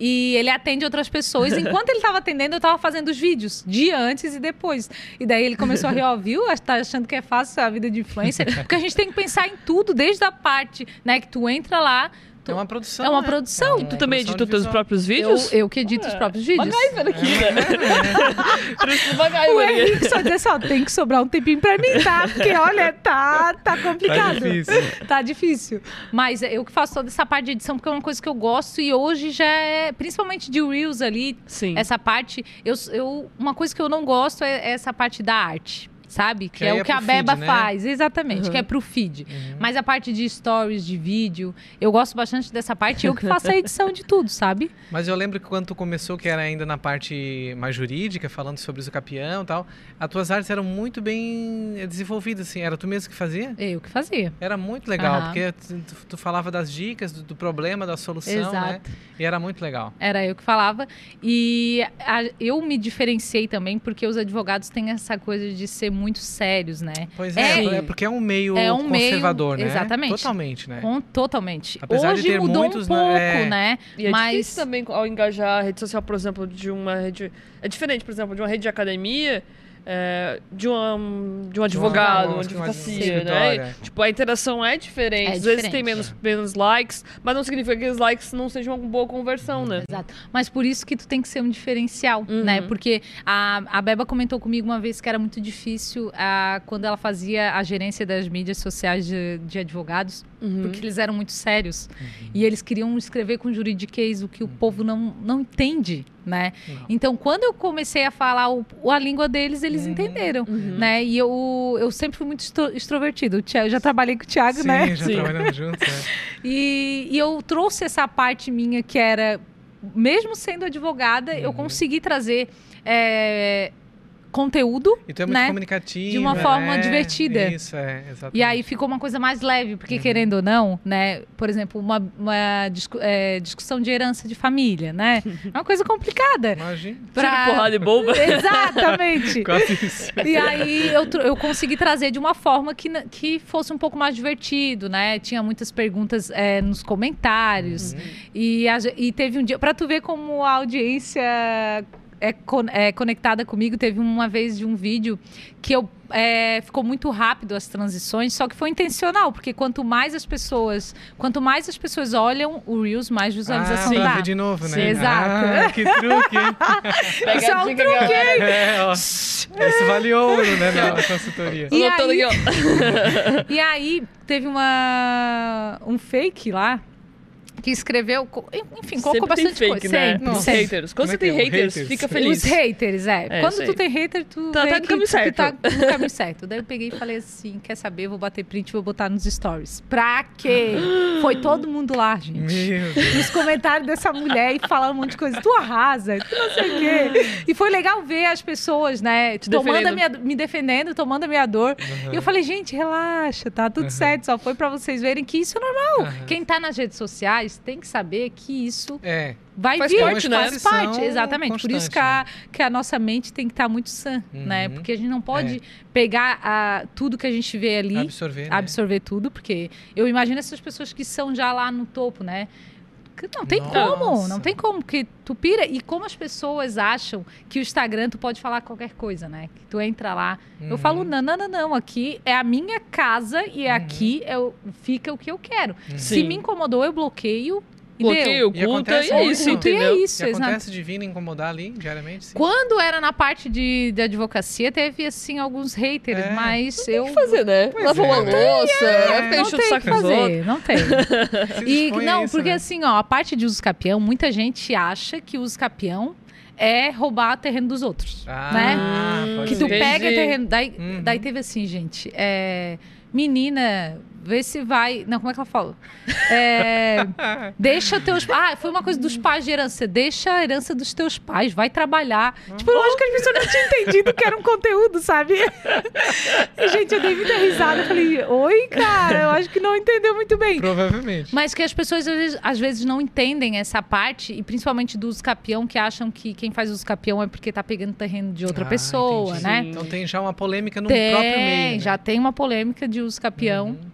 E ele atende outras pessoas. Enquanto ele estava atendendo, eu estava fazendo os vídeos, dia antes e depois. E daí ele começou a rir, ó, viu? Tá achando que é fácil a vida de influencer. Porque a gente tem que pensar em tudo, desde a parte, né, que tu entra lá, é uma produção. É uma né? produção. É e tu também edita os teus próprios vídeos? Eu, eu que edito os próprios vídeos. MacGyver aqui, né? Trouxe MacGyver O Henrique só diz assim, tem que sobrar um tempinho pra mim, tá? Porque, olha, tá, tá complicado. Tá difícil. Tá difícil. Mas eu que faço toda essa parte de edição, porque é uma coisa que eu gosto e hoje já é, principalmente de Reels ali, Sim. essa parte, eu, eu, uma coisa que eu não gosto é essa parte da arte sabe? Que, que é o que é a Beba feed, né? faz, exatamente, uhum. que é pro feed. Uhum. Mas a parte de stories, de vídeo, eu gosto bastante dessa parte, eu que faço a edição de tudo, sabe? Mas eu lembro que quando tu começou, que era ainda na parte mais jurídica, falando sobre o capião e tal, as tuas artes eram muito bem desenvolvidas, assim, era tu mesmo que fazia? Eu que fazia. Era muito legal, uhum. porque tu, tu, falava das dicas, do, do, problema, da solução, né? Exato. né? E era muito legal. Era eu que falava. E a, eu me diferenciei também porque os advogados têm essa coisa de ser muito sérios, né? Pois é, é, é porque é um meio é um conservador, meio, né? Exatamente. Totalmente, né? Com, totalmente. Apesar Hoje de ter mudou muitos, um pouco, né? né? E é Mas... difícil também ao engajar a rede social, por exemplo, de uma rede... É diferente, por exemplo, de uma rede de academia é, de, um, de um advogado, uma advocacia, né? Tipo, a interação é diferente. É Às diferente. vezes tem menos, menos likes, mas não significa que os likes não sejam uma boa conversão, né? Exato. Mas por isso que tu tem que ser um diferencial, uhum. né? Porque a, a Beba comentou comigo uma vez que era muito difícil a, quando ela fazia a gerência das mídias sociais de, de advogados, uhum. porque eles eram muito sérios. Uhum. E eles queriam escrever com juridiquês o que o povo não, não entende né? Não. Então, quando eu comecei a falar o, a língua deles, eles uhum. entenderam, uhum. né? E eu, eu sempre fui muito extrovertido. Eu já trabalhei com o Thiago, Sim, né? já Sim, já trabalhamos juntos. É. e, e eu trouxe essa parte minha que era, mesmo sendo advogada, uhum. eu consegui trazer é, conteúdo. E tu é muito né? comunicativo. De uma forma divertida. Isso, é, exatamente. E aí ficou uma coisa mais leve, porque uhum. querendo ou não, né? Por exemplo, uma, uma discu é, discussão de herança de família, né? É uma coisa complicada. Imagina. Pra... porrada e bomba. Exatamente. E aí eu, eu consegui trazer de uma forma que, que fosse um pouco mais divertido, né? Tinha muitas perguntas é, nos comentários. Uhum. E, a, e teve um dia... Pra tu ver como a audiência é, con- é conectada comigo. Teve uma vez de um vídeo que eu é, ficou muito rápido as transições, só que foi intencional, porque quanto mais as pessoas, quanto mais as pessoas olham o Reels, mais visualização ah, dá. de novo, né? Sim, exato. Ah, que truque, Isso é um galera. É, ó. Isso vale ouro, né, na, consultoria. E aí-. E aí teve uma um fake lá que escreveu, enfim, colocou Sempre tem bastante fake, coisa. né? Sempre, Os haters. Quando Como você tem haters, Haters. fica Os feliz. haters, é. É, Quando tu tem hater, tu Tá- vê tá no que caminho tu certo. tá no caminho certo. Daí eu peguei e falei assim, quer saber, vou bater print e vou botar nos stories. Pra quê? Foi todo mundo lá, gente. Nos comentários dessa mulher e falando um monte de coisa. Tu arrasa, tu não sei o quê. E foi legal ver as pessoas, né? tomando a defendendo. minha, me defendendo, tomando a minha dor. E eu falei, gente, relaxa, tá tudo Uhum. certo. Só foi pra vocês verem que isso é normal. Aham. Quem tá nas redes sociais tem que saber que isso É, vai Faz vir. parte, né? Faz parte, exatamente. Por isso que a, que a nossa mente tem que estar muito sã, né? Uhum. Porque a gente não pode É. pegar a, tudo que a gente vê ali, absorver, né? absorver tudo, porque eu imagino essas pessoas que são já lá no topo, né? Que Não tem Nossa. como, não tem como, porque tu pira. E como as pessoas acham que o Instagram tu pode falar qualquer coisa, né? Que tu entra lá. Eu Uhum. falo, não, não, não, não, aqui é a minha casa e Uhum. aqui o- fica o que eu quero. Se me incomodou, eu bloqueio e. E oculta, acontece e é isso, E é entendeu? isso, E exato. acontece de vir incomodar ali diariamente? Sim. Quando era na parte de, de advocacia, teve, assim, alguns haters, É. mas eu... O que fazer, né? Lavar é, uma né? louça, não enchendo o tem saco que dos outros. fazer, não tem. E, não, isso, porque né? assim, ó, a parte de uso capião, muita gente acha que o uso capião é roubar terreno dos outros, Ah, né? Que tu ser. Entendi. pega terreno. Daí, Uhum. daí teve assim, gente. é, menina, vê se vai. Não, como é que ela fala? É, deixa teus. Ah, foi uma coisa dos pais de herança. Deixa a herança dos teus pais, vai trabalhar. Tipo, eu acho que as pessoas não tinham entendido que era um conteúdo, sabe? E, gente, eu dei muita risada. Eu falei, oi, cara, eu acho que não entendeu muito bem. Provavelmente. Mas que as pessoas às vezes, às vezes não entendem essa parte, e principalmente do uso capião, que acham que quem faz uso capião é porque tá pegando terreno de outra Ah, pessoa, entendi. né? Então tem já uma polêmica no tem, próprio meio. né? já tem uma polêmica de uso capião. Uhum.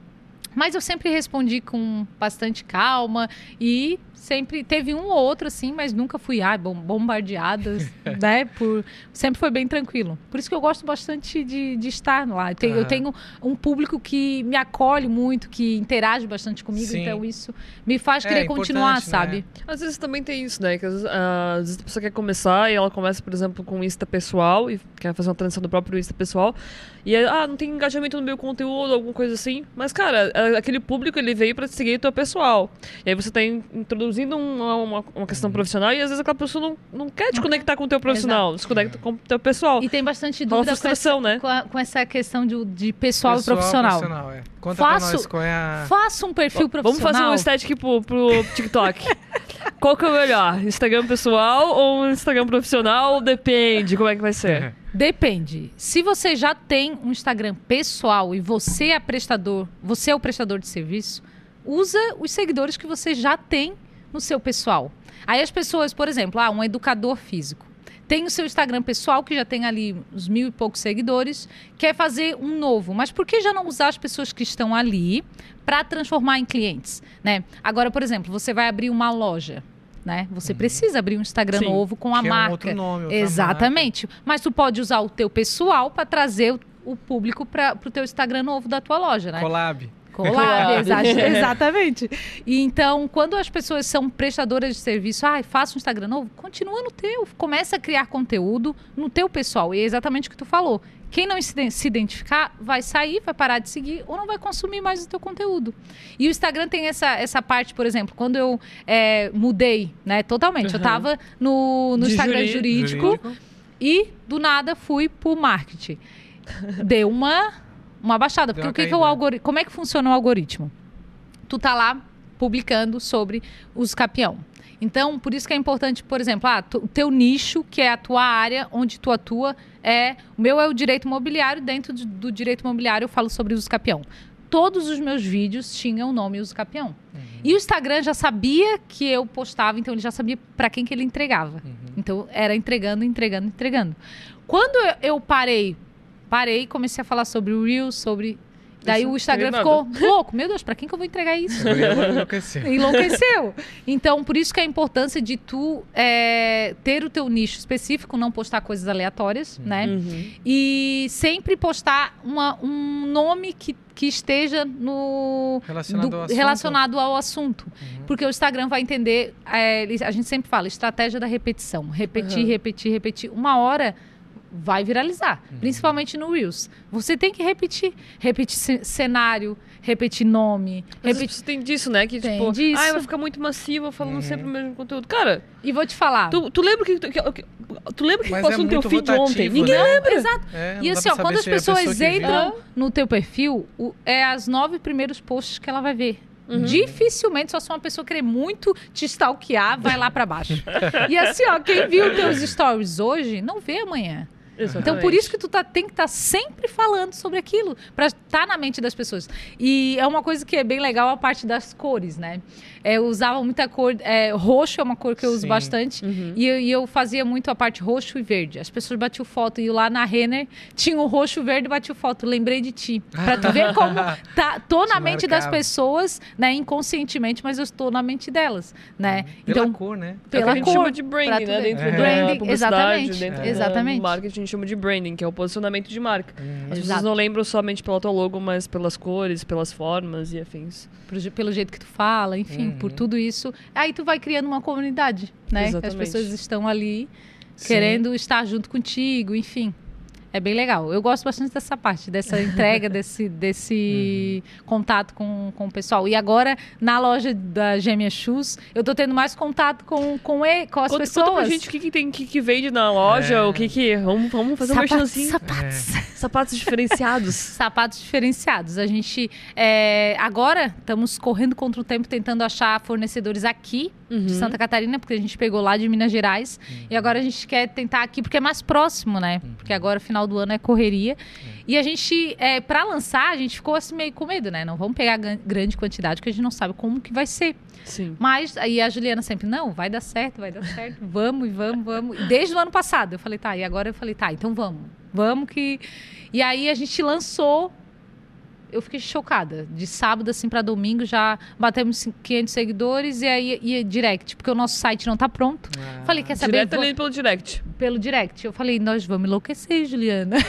Mas eu sempre respondi com bastante calma e sempre teve um ou outro assim, mas nunca fui ai, bom, bombardeada, né? Por, sempre foi bem tranquilo. Por isso que eu gosto bastante de, de estar lá. Eu tenho, eu Aham. tenho um público que me acolhe muito, que interage bastante comigo, Sim. então isso me faz É, querer importante, continuar, né? sabe? Às vezes também tem isso, né? Que às vezes, ah, às vezes a pessoa quer começar e ela começa, por exemplo, com o Insta pessoal e quer fazer uma transição do próprio Insta pessoal. E aí, ah, não tem engajamento no meu conteúdo, alguma coisa assim. Mas, cara, aquele público ele veio pra seguir o teu pessoal. E aí você tá in- introduzindo um- uma, uma, uma questão profissional e às vezes aquela pessoa não, não quer te conectar com o teu profissional, se conecta com o teu pessoal. E tem bastante dúvida com essa, frustração, né? com, a- com essa questão de, de pessoal, e profissional. é. Conta pra Faço- nós qual é a... Faça um perfil Vamos profissional. fazer um estético pro, pro TikTok. Qual que é o melhor? Instagram pessoal ou Instagram profissional? Depende, como é que vai ser? Depende. Se você já tem um Instagram pessoal e você é prestador, você é o prestador de serviço, usa os seguidores que você já tem no seu pessoal. Aí as pessoas, por exemplo, ah, um educador físico. Tem o seu Instagram pessoal, que já tem ali uns mil e poucos seguidores, quer fazer um novo. Mas por que já não usar as pessoas que estão ali para transformar em clientes? Né? Agora, por exemplo, você vai abrir uma loja. Né? Você precisa abrir um Instagram Sim, novo com a que é um marca. outro nome, outra Exatamente. Mas tu pode usar o teu pessoal para trazer o, o público para o teu Instagram novo da tua loja, né? marca. Collab. Collab, exa- exatamente. E então, quando as pessoas são prestadoras de serviço, ah, faça um Instagram novo, continua no teu, começa a criar conteúdo no teu pessoal. E é exatamente o que tu falou. Quem não se iden- se identificar vai sair, vai parar de seguir ou não vai consumir mais o teu conteúdo. E o Instagram tem essa, essa parte, por exemplo, quando eu é, mudei, né, totalmente. Eu Uhum. tava no, no De Instagram juri- jurídico, e do nada fui pro marketing. Deu uma, uma baixada. Deu Porque uma o que, que caída. o algoritmo. Como é que funciona o algoritmo? Tu tá lá publicando sobre os capião. Então, por isso que é importante, por exemplo, ah, tu- o teu nicho, que é a tua área onde tu atua, é. O meu é o direito imobiliário, dentro de- do direito imobiliário eu falo sobre os capião. Todos os meus vídeos tinham o nome Uso Capião. E o Instagram já sabia que eu postava, então ele já sabia para quem que ele entregava. Então era entregando, entregando, entregando. Quando eu- eu parei, parei e comecei a falar sobre o Reels, sobre Daí Isso, o Instagram ficou louco. Meu Deus, pra quem que eu vou entregar isso? Eu ia enlouquecer. Enlouqueceu. Então, por isso que a importância de tu é, ter o teu nicho específico, não postar coisas aleatórias, né? Uhum. E sempre postar uma- um nome que, que esteja no Relacionado do- ao assunto. relacionado ao assunto. Uhum. Porque o Instagram vai entender, é, a gente sempre fala, estratégia da repetição. Repetir, Uhum. repetir, repetir. Uma hora vai viralizar, Uhum. principalmente no Reels. Você tem que repetir. Repetir ce- cenário, repetir nome, Mas repetir... você tem disso, né? Que Tem tipo, disso. ah, vai ficar muito massiva falando Uhum. sempre o mesmo conteúdo. Cara, E vou te falar. tu, tu lembra que, que, que- tu lembra que Mas passou é no teu feed rotativo, ontem? Ninguém né? lembra. Exato. É, E assim, ó, quando as pessoas pessoa que entram no teu perfil, o- é as nove primeiros posts que ela vai ver. Uhum. Dificilmente, só se uma pessoa querer muito te stalkear, vai lá pra baixo. e assim, ó, quem viu teus stories hoje, não vê amanhã. Então, por isso que tu tá- tem que estar sempre falando sobre aquilo, pra estar na mente das pessoas. E é uma coisa que é bem legal a parte das cores, né? É, eu usava muita cor. é, roxo é uma cor que eu uso Sim. bastante. Uhum. E eu, e eu fazia muito a parte roxo e verde. As pessoas batiam foto. E lá na Renner tinha o roxo e verde batiam foto. Lembrei de ti. Pra tu ver como tá, tô na Te mente das pessoas, né? Inconscientemente, mas eu estou na mente delas, né? Pela Então, cor, né? É pela a gente cor. chama de branding, né? Dentro É. da Branding, publicidade, exatamente, dentro exatamente. do marketing, gente chama de branding, que é o posicionamento de marca. Uhum. As pessoas Exato. não lembram somente pelo teu logo, mas pelas cores, pelas formas e afins. je- pelo jeito que tu fala, enfim, Uhum. por tudo isso. Aí tu vai criando uma comunidade, né? As Exatamente. pessoas estão ali Sim. querendo estar junto contigo, enfim. É bem legal. Eu gosto bastante dessa parte, dessa entrega, desse, desse contato com, com o pessoal. E agora, na loja da Gêmea Shoes, eu tô tendo mais contato com, com, e, com as Conta, pessoas. conta pra gente o que, que tem que, que vende na loja, É. o que que. Vamos, vamos fazer um sapatos, merchanzinho. sapatos. Sapatos diferenciados. sapatos diferenciados. A gente é, agora estamos correndo contra o tempo tentando achar fornecedores aqui Uhum. de Santa Catarina, porque a gente pegou lá de Minas Gerais. E agora a gente quer tentar aqui porque é mais próximo, né? Porque agora final do ano é correria. E a gente, é, para lançar, a gente ficou assim meio com medo, né? Não vamos pegar grande quantidade, porque a gente não sabe como que vai ser. Sim. Mas aí a Juliana sempre, não, vai dar certo, vai dar certo, vamos e vamos, vamos. Desde o ano passado, eu falei, tá, e agora eu falei, tá, então vamos, vamos que. E aí a gente lançou. Eu fiquei chocada. De sábado, assim, para domingo, já batemos 500 seguidores e aí ia direct, porque o nosso site não tá pronto. Ah. Falei, quer saber? Direto Vou- ali pelo direct. pelo direct. Eu falei, nós vamos enlouquecer, Juliana.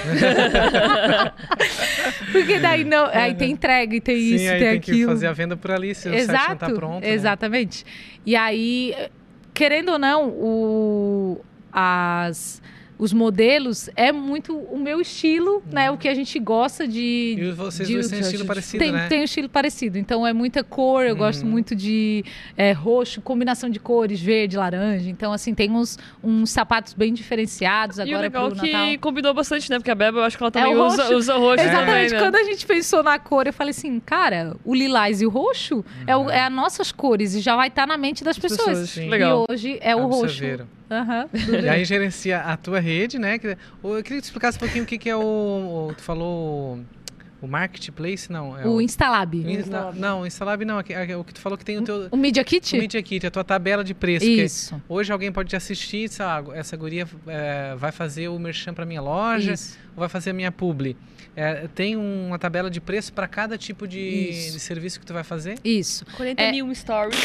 Porque daí não, aí tem entrega e tem Sim, isso, aí tem, tem que aquilo. fazer a venda por ali, se o site não tá pronto. né? Exatamente. E aí, querendo ou não, o, as, os modelos é muito o meu estilo, né? O que a gente gosta de. E vocês de- dois têm estilo parecido, tem, né? tem um estilo parecido. Então é muita cor, eu gosto Uhum. muito de é, roxo, combinação de cores, verde, laranja. Então, assim, tem uns, uns sapatos bem diferenciados e o agora legal pro que Natal. combinou bastante, né? Porque a Beba, eu acho que ela também o usa, roxo. usa roxo Exatamente. também, né? Quando a gente pensou na cor, eu falei assim, cara, o lilás e o roxo é, o, é as nossas cores e já vai estar na mente das As pessoas. pessoas, Sim. Legal. E hoje é o roxo. Aham. E aí gerencia a tua rede, né? Eu queria que tu explicasse um pouquinho o que, que é o, o- Tu falou o marketplace, não? É O Instalab. o Insta- não, o Instalab não. aqui- é O que tu falou que tem o teu O Media Kit? o Media Kit, a tua tabela de preço. Isso. Hoje alguém pode te assistir essa guria é, vai fazer o merchan para minha loja Isso. ou vai fazer a minha publi. É, tem uma tabela de preço para cada tipo de, de serviço que tu vai fazer? Isso. 40 É. mil stories.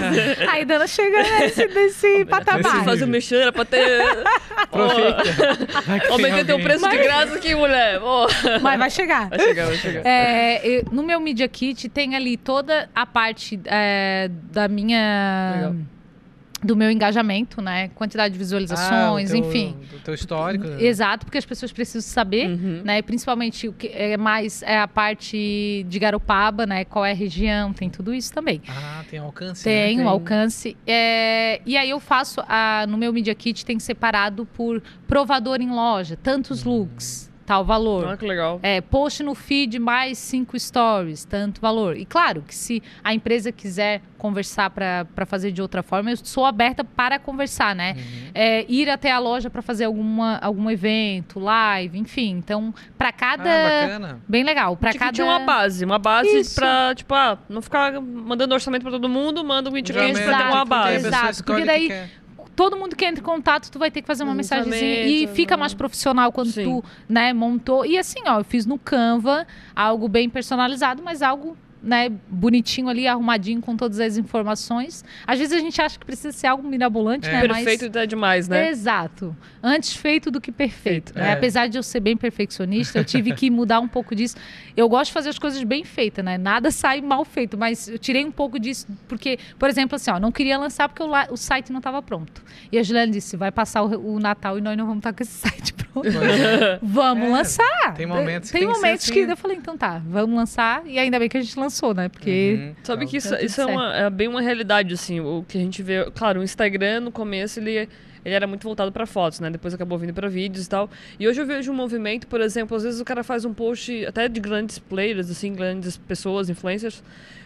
Aí Dana chega nesse, nesse patamar. Nesse fazer o mexer, era pra ter. Tem Aumentei teu preço de graça aqui, mulher. Mas vai chegar. Vai chegar, vai chegar. É, eu- no meu Media Kit tem ali toda a parte é, da minha. Legal. Do meu engajamento, né? Quantidade de visualizações, Ah, teu- enfim. Do teu histórico. né? Exato, porque as pessoas precisam saber, Uhum. né? Principalmente o que é mais é a parte de Garopaba, né? Qual é a região, tem tudo isso também. Ah, tem alcance. Tem né? um Tem. alcance. é, e aí eu faço, a- no meu Media Kit tem separado por provador em loja, tantos Hum. looks, tal valor. Ah, que legal. É, post no feed mais cinco stories, tanto valor. E claro que se a empresa quiser conversar para fazer de outra forma, eu sou aberta para conversar, né? Uhum. É, ir até a loja para fazer alguma, algum evento, live, enfim. Então, para cada. Ah, bacana. Bem legal. Para Tinha cada. ter uma base, uma base pra, tipo, ah, não ficar mandando orçamento pra todo mundo, manda um Já indicate mesmo, pra ter uma base. Exato, porque daí-. Todo mundo que entra em contato, tu vai ter que fazer uma mensagenzinha e fica mais profissional quando Sim. tu, né, montou. E assim, ó, eu fiz no Canva algo bem personalizado, mas algo né, bonitinho ali, arrumadinho com todas as informações. Às vezes a gente acha que precisa ser algo mirabolante, É. né? mas- Perfeito é demais, né? Exato. Antes feito do que perfeito. né? É. Apesar de eu ser bem perfeccionista, eu tive que mudar um pouco disso. Eu gosto de fazer as coisas bem feitas, né? Nada sai mal feito, mas eu tirei um pouco disso, porque, por exemplo, assim, ó, não queria lançar porque o, la- o site não estava pronto. E a Juliana disse: vai passar o, o Natal e nós não vamos estar com esse site pronto. vamos É, lançar. Tem momentos que Tem tem que ser momentos que, assim. eu falei, então tá, vamos lançar. E ainda bem que a gente lançou, né? Porque. Uhum. Sabe que isso, Tá isso é, uma- é bem uma realidade, assim, o que a gente vê. Claro, o Instagram no começo ele, ele era muito voltado para fotos, né? Depois acabou vindo para vídeos e tal. E hoje eu vejo um movimento, por exemplo, às vezes o cara faz um post até de grandes players, assim, grandes pessoas, influencers,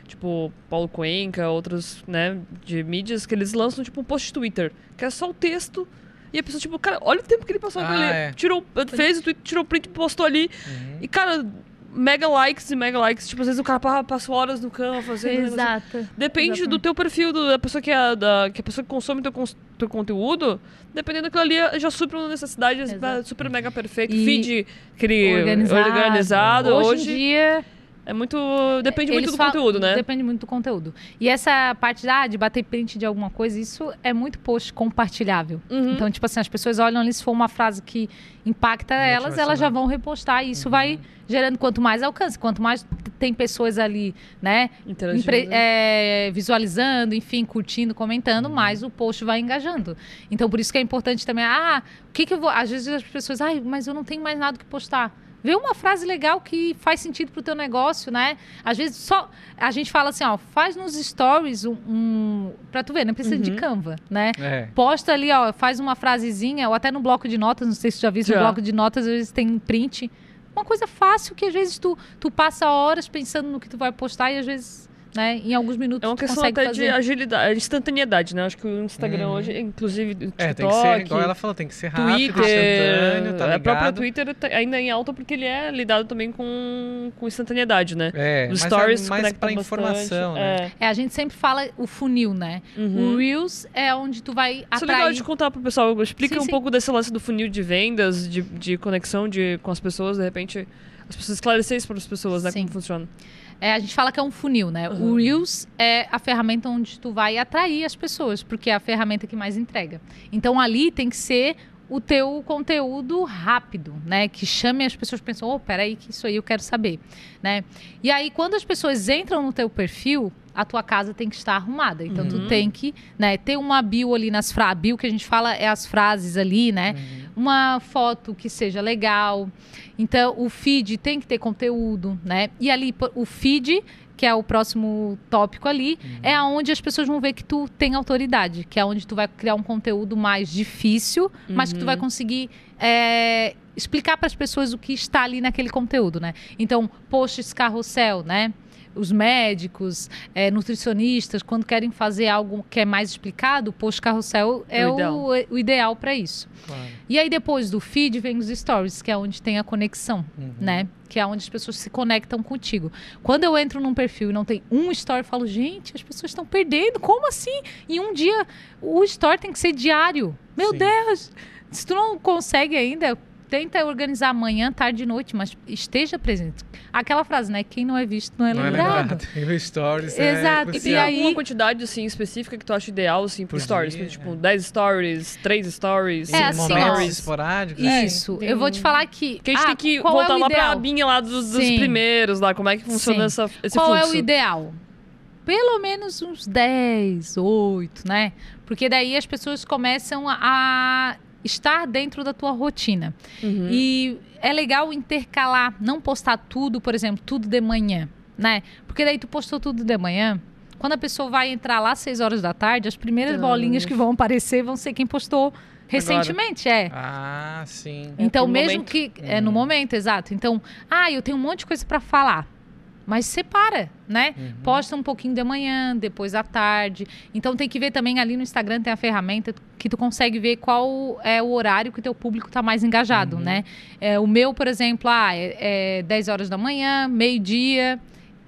tipo Paulo Cuenca, outros, né, de mídias, que eles lançam tipo um post Twitter, que é só o texto. E a pessoa, tipo, cara, olha o tempo que ele passou Ah, ele. é. Tirou, fez o tweet, tirou o print, postou ali. Uhum. E, cara, mega likes e mega likes. Tipo, às vezes o cara pa- passa horas no campo fazendo. negócio. Exato. Depende do Exatamente. teu perfil, do- da pessoa que, é, da, que a pessoa que consome teu, cons- teu conteúdo. Dependendo daquilo ali, já supra uma necessidade Exato. super mega perfeito. E Feed aquele Organizado. organizado. Hoje, Hoje, em dia, é muito. Depende muito Eles do falam- conteúdo, né? Depende muito do conteúdo. E essa parte ah, de bater print de alguma coisa, isso é muito post compartilhável. Uhum. Então, tipo assim, as pessoas olham ali, se for uma frase que impacta elas, elas já vão repostar. E isso vai gerando quanto mais alcance, quanto mais tem pessoas ali, né? Interagindo. impre- é, visualizando, enfim, curtindo, comentando, mais o post vai engajando. Então, por isso que é importante também, ah, o que, que eu vou. Às vezes as pessoas, ai, mas eu não tenho mais nada que postar. Vê uma frase legal que faz sentido pro teu negócio, né? Às vezes só. A gente fala assim, ó, faz nos stories um. um pra tu ver, não precisa de Uhum. Canva, né? É. Posta ali, ó, faz uma frasezinha, ou até no bloco de notas, não sei se tu já viu, no bloco de notas, às vezes tem print. Uma coisa fácil que às vezes tu, tu passa horas pensando no que tu vai postar e às vezes, né, em alguns minutos É uma tu questão consegue até fazer. de agilidade, instantaneidade, né? Acho que o Instagram Uhum. hoje, inclusive TikTok, É, tem que ser, igual ela falou, tem que ser rápido, Twitter, instantâneo, tá a própria ligado? Twitter tá ainda em alta porque ele é lidado também com, com instantaneidade, né? É, Os mas stories é mais bastante, informação, né? É, a gente sempre fala o funil, né? É. Uhum. O Reels é onde tu vai Isso é atrair. legal de contar pro pessoal. Explica Sim, um sim. pouco desse lance do funil de vendas, de, de conexão de, com as pessoas, de repente. As pessoas esclarecer isso para as pessoas, né? Sim. Como funciona. É, a gente fala que é um funil, né? O Uhum. Reels é a ferramenta onde tu vai atrair as pessoas, porque é a ferramenta que mais entrega. Então ali tem que ser o teu conteúdo rápido, né? Que chame as pessoas pensam, oh, peraí, que isso aí eu quero saber, né? E aí, quando as pessoas entram no teu perfil, a tua casa tem que estar arrumada. Então, Uhum. tu tem que né, ter uma bio ali nas frases. Bio que a gente fala é as frases ali, né? Uma foto que seja legal. Então, o feed tem que ter conteúdo, né? E ali, o feed, que é o próximo tópico ali, é aonde as pessoas vão ver que tu tem autoridade, que é onde tu vai criar um conteúdo mais difícil, mas que tu vai conseguir é, explicar para as pessoas o que está ali naquele conteúdo, né? Então, posts carrossel, né? Os médicos, é, nutricionistas, quando querem fazer algo que é mais explicado, o post carrossel é O o ideal. o, o ideal para isso. Claro. E aí depois do feed vem os stories, que é onde tem a conexão, Uhum. né? Que é onde as pessoas se conectam contigo. Quando eu entro num perfil e não tem um story, eu falo, gente, as pessoas estão perdendo. Como assim? Em um dia, o story tem que ser diário. Meu Sim. Deus! Se tu não consegue ainda, tenta organizar amanhã, tarde e noite, mas esteja presente. Aquela frase, né? Quem não é visto não é Não é lembrado. lembrado. E o stories Exato. é E Tem crucial. aí- alguma quantidade, assim, específica que tu acha ideal, assim, por stories? dia, tipo, é. 10 stories, 3 stories, É Sim, assim, momentos esporádicos. É, Isso. tem- eu vou te falar que. Porque a gente ah, tem que qual voltar é lá pra ideal? abinha lá dos, dos primeiros, lá, como é que funciona Sim. essa, esse Qual fluxo. é o ideal? Pelo menos uns 10, 8, né? Porque daí as pessoas começam a estar dentro da tua rotina. Uhum. E é legal intercalar, não postar tudo, por exemplo, tudo de manhã, né? Porque daí tu postou tudo de manhã, quando a pessoa vai entrar lá às 6 horas da tarde, as primeiras Então, bolinhas que vão aparecer vão ser quem postou recentemente, é. Ah, sim. Então, no mesmo momento. que. É no Uhum. momento, exato. Então, ah, eu tenho um monte de coisa para falar. Mas separa, né? Uhum. Posta um pouquinho de manhã, depois à tarde. Então tem que ver também ali no Instagram tem a ferramenta que tu consegue ver qual é o horário que o teu público está mais engajado, Uhum. né? É, o meu, por exemplo, ah, é, é 10 horas da manhã, meio-dia.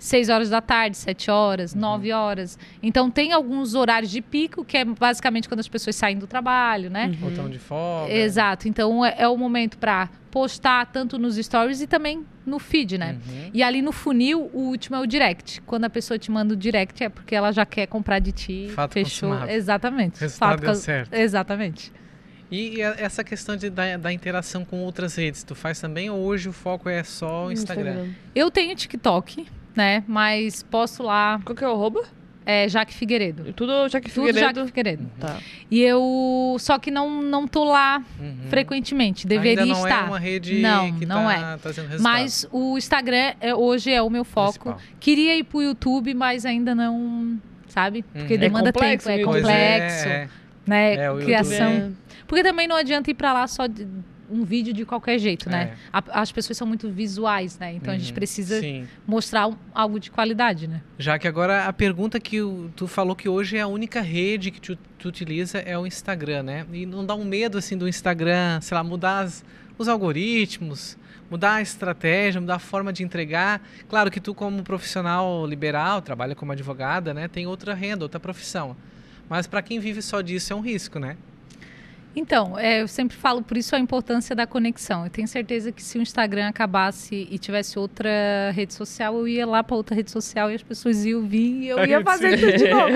6 horas da tarde, 7 horas, 9 horas. Então tem alguns horários de pico, que é basicamente quando as pessoas saem do trabalho, né? Uhum. Botão de folga. Exato. Então é, é o momento para postar tanto nos stories e também no feed, né? Uhum. E ali no funil, o último é o direct. Quando a pessoa te manda o direct é porque ela já quer comprar de ti. Fato fechou. consumado. Exatamente. Resultado Fato deu cons- certo. Exatamente. E essa questão de, da, da interação com outras redes, tu faz também ou hoje o foco é só o Instagram? Eu tenho TikTok, né? Mas posto lá, Qual que é o arroba? é Jaque Figueiredo. Tudo Jaque Tudo Figueiredo. Jaque Figueiredo. Tá. E eu. Só que não, não tô lá Uhum. frequentemente. Deveria Ainda não estar. é uma rede Não, que não tá trazendo resultado. Mas o Instagram é, hoje é o meu foco. Principal. Queria ir pro YouTube, mas ainda não. Sabe? Porque Uhum. demanda É complexo, tempo, é complexo, É, é. né? É, o Criação. Porque também não adianta ir pra lá só de um vídeo de qualquer jeito, né? É. A- as pessoas são muito visuais, né? Então a gente Uhum. precisa Sim. mostrar um- algo de qualidade, né? Já que agora a pergunta que o- tu falou que hoje é a única rede que tu, tu utiliza é o Instagram, né? E não dá um medo assim do Instagram, sei lá, mudar as- os algoritmos, mudar a estratégia, mudar a forma de entregar. Claro que tu como profissional liberal, trabalha como advogada, né, tem outra renda, outra profissão. Mas para quem vive só disso é um risco, né? Então, é, eu sempre falo por isso a importância da conexão. Eu tenho certeza que se o Instagram acabasse e tivesse outra rede social, eu ia lá para outra rede social e as pessoas iam vir e eu ia fazer tudo de novo.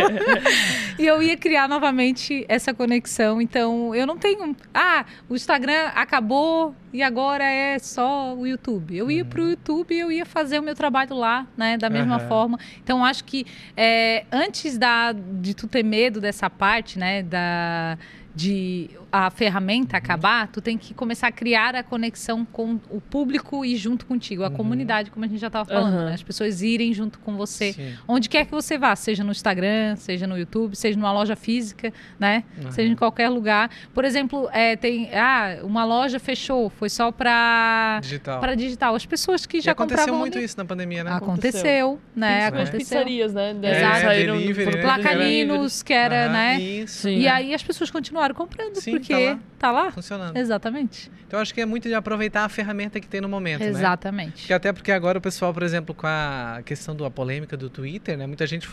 e eu ia criar novamente essa conexão. Então, eu não tenho. Ah, o Instagram acabou e agora é só o YouTube. Eu ia para o YouTube e eu ia fazer o meu trabalho lá, né? Da mesma Aham. forma. Então, acho que é, antes da, de tu ter medo dessa parte, né? Da, de a ferramenta acabar, tu tem que começar a criar a conexão com o público e junto contigo, a Uhum. comunidade, como a gente já estava falando, Aham. né? As pessoas irem junto com você. Sim. Onde quer que você vá, seja no Instagram, seja no YouTube, seja numa loja física, né? Aham. Seja em qualquer lugar. Por exemplo, é, tem. Ah, uma loja fechou, foi só para Digital. para digital. As pessoas que E já aconteceu compravam muito ali- isso na pandemia, né? Aconteceu, né? Principalmente Aconteceu. pizzarias, né? Exato. Saíram delivery, foram né? Placaninos, que era, né? Isso. Sim. E aí as pessoas continuaram comprando, Sim, porque tá lá. tá lá. Funcionando. Exatamente. Então acho que é muito de aproveitar a ferramenta que tem no momento, né? Exatamente. Que até porque agora o pessoal, por exemplo, com a questão da polêmica do Twitter, né? Muita gente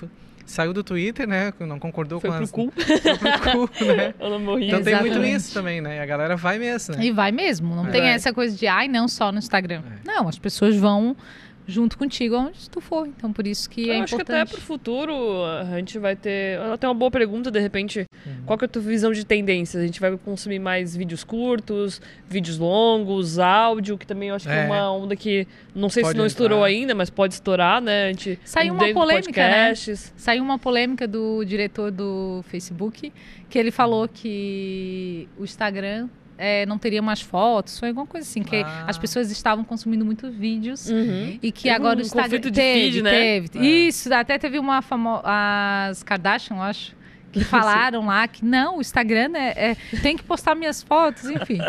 saiu do Twitter, né? Não concordou Foi com pro as... cu. Foi pro cu, né? Eu não morri. Então tem muito Exatamente. isso também, né? E a galera vai mesmo, né? E vai mesmo. Não É. tem essa coisa de, ai, não só no Instagram. É. Não, as pessoas vão junto contigo onde tu for. Então, por isso que é Eu acho que até importante. pro futuro a gente vai ter. Até uma boa pergunta, de repente. Uhum. Qual que é a tua visão de tendências? A gente vai consumir mais vídeos curtos, vídeos longos, áudio, que também eu acho que é É. uma onda que não sei Pode se não estourou entrar. ainda, mas pode estourar, né? A gente Saiu uma polêmica, né? podcasts. Saiu uma polêmica do diretor do Facebook, que ele falou que o Instagram é, não teria mais fotos, foi alguma coisa assim, que Ah. as pessoas estavam consumindo muitos vídeos. Uhum. E que Teve agora um o Instagram conflito de teve, feed, né? teve. É. Isso, até teve uma famosa as Kardashian, eu acho, que falaram lá que não, o Instagram é, é- tem que postar minhas fotos, enfim.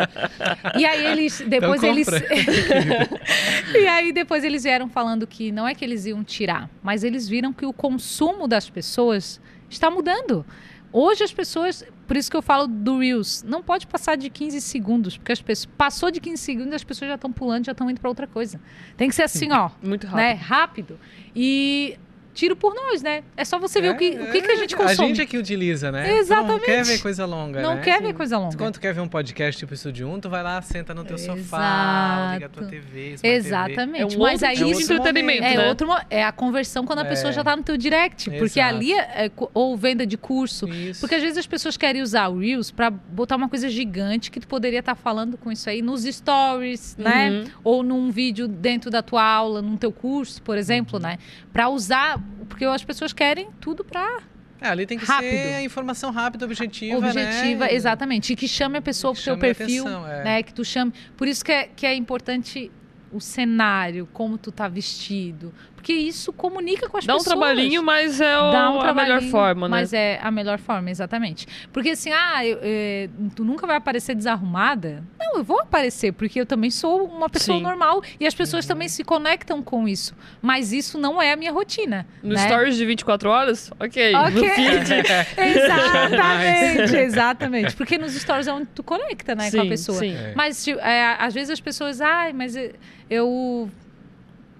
E aí eles depois Então eles. E aí depois eles vieram falando que não é que eles iam tirar, mas eles viram que o consumo das pessoas está mudando. Hoje as pessoas, por isso que eu falo do Reels, não pode passar de 15 segundos, porque as pessoas passou de 15 segundos, as pessoas já estão pulando, já estão indo para outra coisa. Tem que ser assim, ó, Muito rápido. né, rápido. E tiro por nós, né? É só você ver o, que, o que, que a gente A consome. gente é que utiliza, né? Tu não Exatamente. quer ver coisa longa, não né? quer ver coisa longa. Quando tu quer ver um podcast tipo Estúdio 1, tu vai lá, senta no teu sofá, liga a tua Exato. TV, Smart TV. Exatamente. É um mas aí tipo outro entretenimento, É, né? outro, é a conversão quando a pessoa É. já está no teu direct. Porque Exato. ali, é, é ou venda de curso. Isso. Porque às vezes as pessoas querem usar o Reels para botar uma coisa gigante que tu poderia estar falando com isso aí nos stories, né? Uhum. Ou num vídeo dentro da tua aula, num teu curso, por exemplo, Uhum. né? Para usar, porque as pessoas querem tudo para É, ali tem que Rápido. ser a informação rápida, objetiva, objetiva, né? exatamente, e que chame a pessoa Que pro teu chame a perfil, atenção, é. né? Que tu chame. Por isso que é, que é importante o cenário, como tu tá vestido, porque isso comunica com as Dá um pessoas. trabalhinho, mas é o- Dá um a melhor forma, né? Mas é a melhor forma, exatamente. Porque assim, ah, eu- é, tu nunca vai aparecer desarrumada? Não, eu vou aparecer, porque eu também sou uma pessoa Sim. normal e as pessoas também se conectam com isso. Mas isso não é a minha rotina. No né? stories de 24 horas, ok. Ok. No feed, Exatamente, exatamente. Porque nos stories é onde tu conecta, né, com a sim, pessoa. sim. É. Mas tipo, é, às vezes as pessoas, ai, mas eu- eu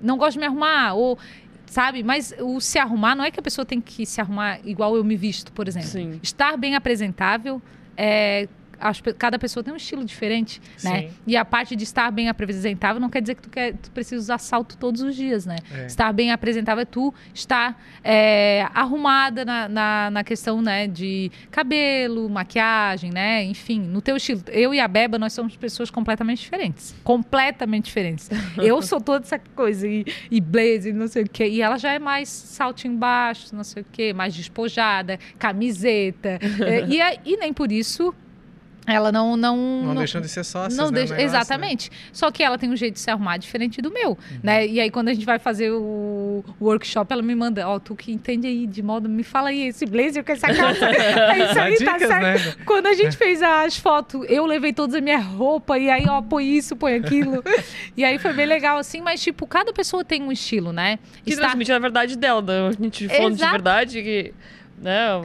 não gosto de me arrumar. Ou sabe? Mas o se arrumar não é que a pessoa tem que se arrumar igual eu me visto, por exemplo. Sim. Estar bem apresentável é as cada pessoa tem um estilo diferente, né? Sim. E a parte de estar bem apresentável não quer dizer que tu, quer, tu precisa usar salto todos os dias, né? É. Estar bem apresentável é tu estar é, arrumada na, na, na questão, né, de cabelo, maquiagem, né? Enfim, no teu estilo. Eu e a Beba, nós somos pessoas completamente diferentes. Completamente diferentes. Eu sou toda essa coisa, e, e blazer, não sei o quê. E ela já é mais saltinho baixo, não sei o quê, mais despojada, camiseta. é, e, a- e nem por isso ela não. Não, Não, deixam de ser sócios, não né, deixa, negócio, exatamente. Só que ela tem um jeito de se arrumar diferente do meu, né? E aí quando a gente vai fazer o workshop, ela me manda, ó, tu que entende aí de moda, me fala aí esse blazer com essa calça. é isso aí, tá dicas, certo. né? Quando a gente fez as fotos, eu levei todas a minha roupa e aí, ó, põe isso, põe aquilo. e aí foi bem legal assim, mas tipo, cada pessoa tem um estilo, né? Que Estar- transmite a verdade dela, né? A gente falando de Exato. verdade, que, né,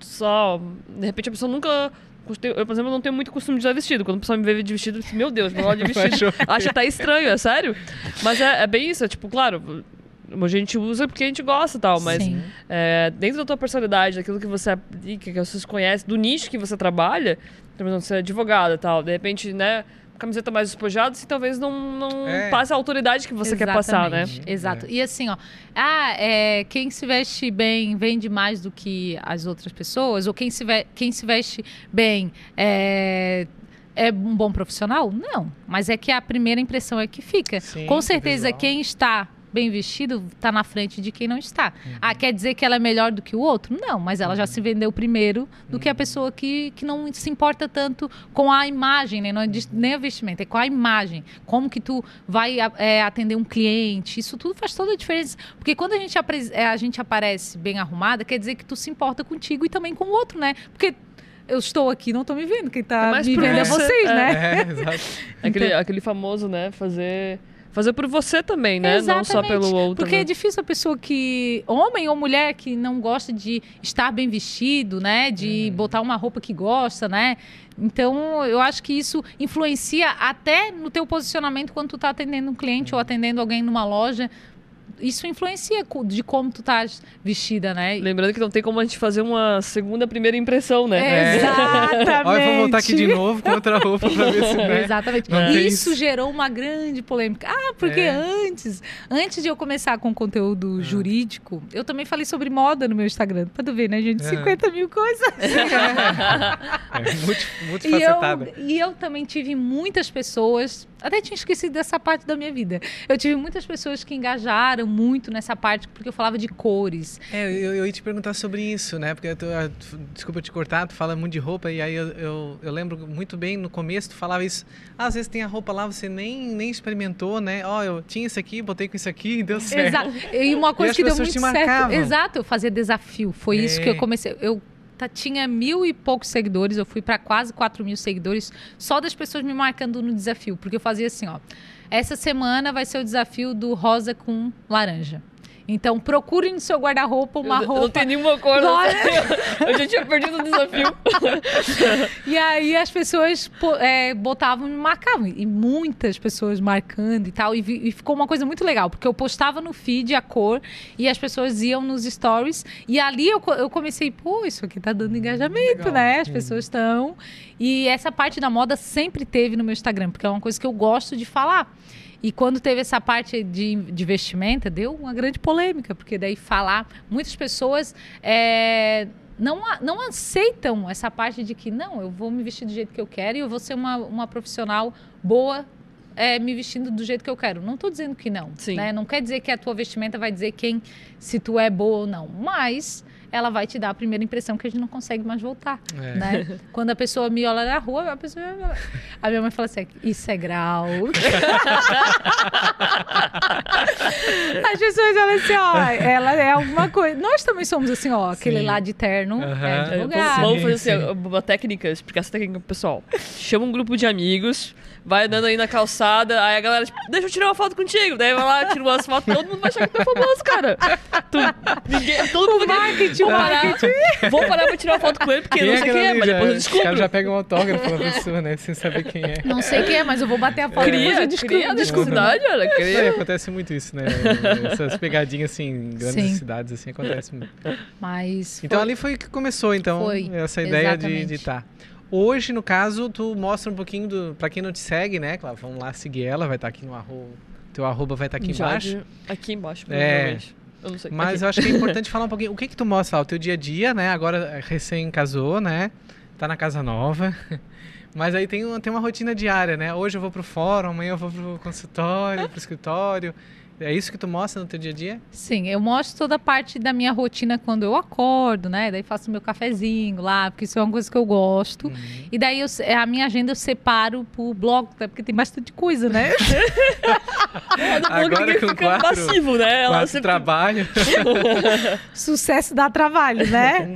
só, de repente a pessoa nunca... Eu, por exemplo, não tenho muito costume de usar vestido. Quando a pessoa me vê de vestido, eu fico, meu Deus, meu de vestido. Acha até estranho, é sério. Mas é, é bem isso, é tipo, claro, a gente usa porque a gente gosta e tal, mas é, dentro da tua personalidade, daquilo que você aplica, que pessoas conhecem, do nicho que você trabalha, por exemplo, você é advogada e tal, de repente, né, camiseta mais despojada, se talvez não, não É. passe a autoridade que você quer passar, né? Exatamente, Exato. E assim, ó, ah, é, quem se veste bem vende mais do que as outras pessoas, ou quem se, ve- quem se veste bem é, é um bom profissional? Não. Mas é que a primeira impressão é que fica. Sim, Com certeza, visual. quem está bem vestido está na frente de quem não está. Uhum. Ah, quer dizer que ela é melhor do que o outro? Não, mas ela já se vendeu primeiro do Uhum. que a pessoa que, que não se importa tanto com a imagem, né? Não é de- nem o vestimento, é com a imagem. Como que tu vai a- é, atender um cliente. Isso tudo faz toda a diferença. Porque quando a gente, é, a gente aparece bem arrumada, quer dizer que tu se importa contigo e também com o outro, né? Porque eu estou aqui, não estou me vendo. Quem É está mais me por vendo é você, vocês, é. né? É, exato. Aquele, Então- aquele famoso, né, fazer... Fazer por você também, né? Não só Exatamente. pelo outro. Porque é né? difícil a pessoa que. Homem ou mulher que não gosta de estar bem vestido, né? De Uhum. botar uma roupa que gosta, né? Então, eu acho que isso influencia até no teu posicionamento quando tu tá atendendo um cliente ou atendendo alguém numa loja. Isso influencia de como tu estás vestida, né? Lembrando que não tem como a gente fazer uma segunda, primeira impressão, né? É. Exatamente. Olha, eu vou voltar aqui de novo com outra roupa pra ver se né? Exatamente. Não E tem isso gerou uma grande polêmica. Ah, porque É. antes, antes de eu começar com conteúdo jurídico, eu também falei sobre moda no meu Instagram. Pra tu ver, né, gente? É. 50 mil coisas. É, multi- E multifacetada. eu, e eu também tive muitas pessoas, até tinha esquecido dessa parte da minha vida. Eu tive muitas pessoas que engajaram muito nessa parte, porque eu falava de cores. É, eu, eu ia te perguntar sobre isso, né? Porque tu, ah, desculpa te cortar, tu fala muito de roupa e aí eu, eu, eu lembro muito bem no começo tu falava isso. Ah, às vezes tem a roupa lá, você nem, nem experimentou, né? Ó, eu tinha isso aqui, botei com isso aqui e deu certo. Exato. E uma coisa as que deu muito certo. Exato, eu fazia desafio. Foi isso que eu É. comecei. Eu tinha mil e poucos seguidores, eu fui para quase quatro mil seguidores só das pessoas me marcando no desafio. Porque eu fazia assim, ó. Essa semana vai ser o desafio do rosa com laranja. Então procure no seu guarda-roupa uma eu, eu roupa. não tenho nenhuma cor. sei. Eu já tinha perdido o desafio. E aí as pessoas é, botavam e me marcavam. E muitas pessoas marcando e tal. E, vi- e ficou uma coisa muito legal, porque eu postava no feed a cor e as pessoas iam nos stories. E ali eu, eu comecei, pô, isso aqui tá dando engajamento, Legal. né? As pessoas estão. E essa parte da moda sempre teve no meu Instagram, porque é uma coisa que eu gosto de falar. E quando teve essa parte de, de vestimenta, deu uma grande polêmica, porque daí falar, muitas pessoas é, não, não aceitam essa parte de que não, eu vou me vestir do jeito que eu quero e eu vou ser uma, uma profissional boa é, me vestindo do jeito que eu quero. Não estou dizendo que não. Né? Não quer dizer que a tua vestimenta vai dizer quem se tu é boa ou não. Mas ela vai te dar a primeira impressão que a gente não consegue mais voltar. É. Né? Quando a pessoa me olha na rua, a pessoa. A minha mãe fala assim: isso é grau. As pessoas falam assim: ó, ela é alguma coisa. Nós também somos assim, ó, aquele Sim. lá de terno Aham. é advogado. Vamos fazer Sim, assim, uma técnica, explicar essa técnica pro pessoal. Chama um grupo de amigos, vai andando aí na calçada, aí a galera, tipo, deixa eu tirar uma foto contigo. Daí vai lá, tira umas fotos, todo mundo vai achar que tu é famoso, cara. Tu, ninguém, todo mundo marketing, vou parar, vou parar pra tirar uma foto com ele, porque Quem não é sei quem é, mas Já- depois eu Os descubro. caras já pegam um autógrafo da pessoa, né? Sem saber quem é. Não sei quem é, mas eu vou bater a foto. Cria, cria a descubro. necessidade, olha, É, cria. acontece muito isso, né? Essas pegadinhas assim, em grandes Sim. cidades, assim, acontece muito. Mas Então foi- ali foi que começou, então, Foi, essa ideia de exatamente. estar. Hoje, no caso, tu mostra um pouquinho do. Pra quem não te segue, né? Claro, vamos lá seguir ela, vai estar aqui no arroba. Teu arroba vai estar aqui embaixo. Aqui embaixo, É. provavelmente. Eu não sei. Mas Aqui. eu acho que é importante falar um pouquinho. O que que tu mostra lá? O teu dia a dia, né? Agora eh, recém casou, né? Tá na casa nova. Mas aí tem, uma- tem uma rotina diária, né? Hoje eu vou pro fórum, amanhã eu vou pro consultório, pro escritório. É isso que tu mostra no teu dia a dia? Sim, eu mostro toda a parte da minha rotina quando eu acordo, né? Daí faço meu cafezinho lá, porque isso é uma coisa que eu gosto. Uhum. E daí eu se- a minha agenda eu separo por bloco, né? porque tem bastante coisa, né? É, Agora com fica quatro- passivo, né? Ela sempre... trabalho. Sucesso dá trabalho, né?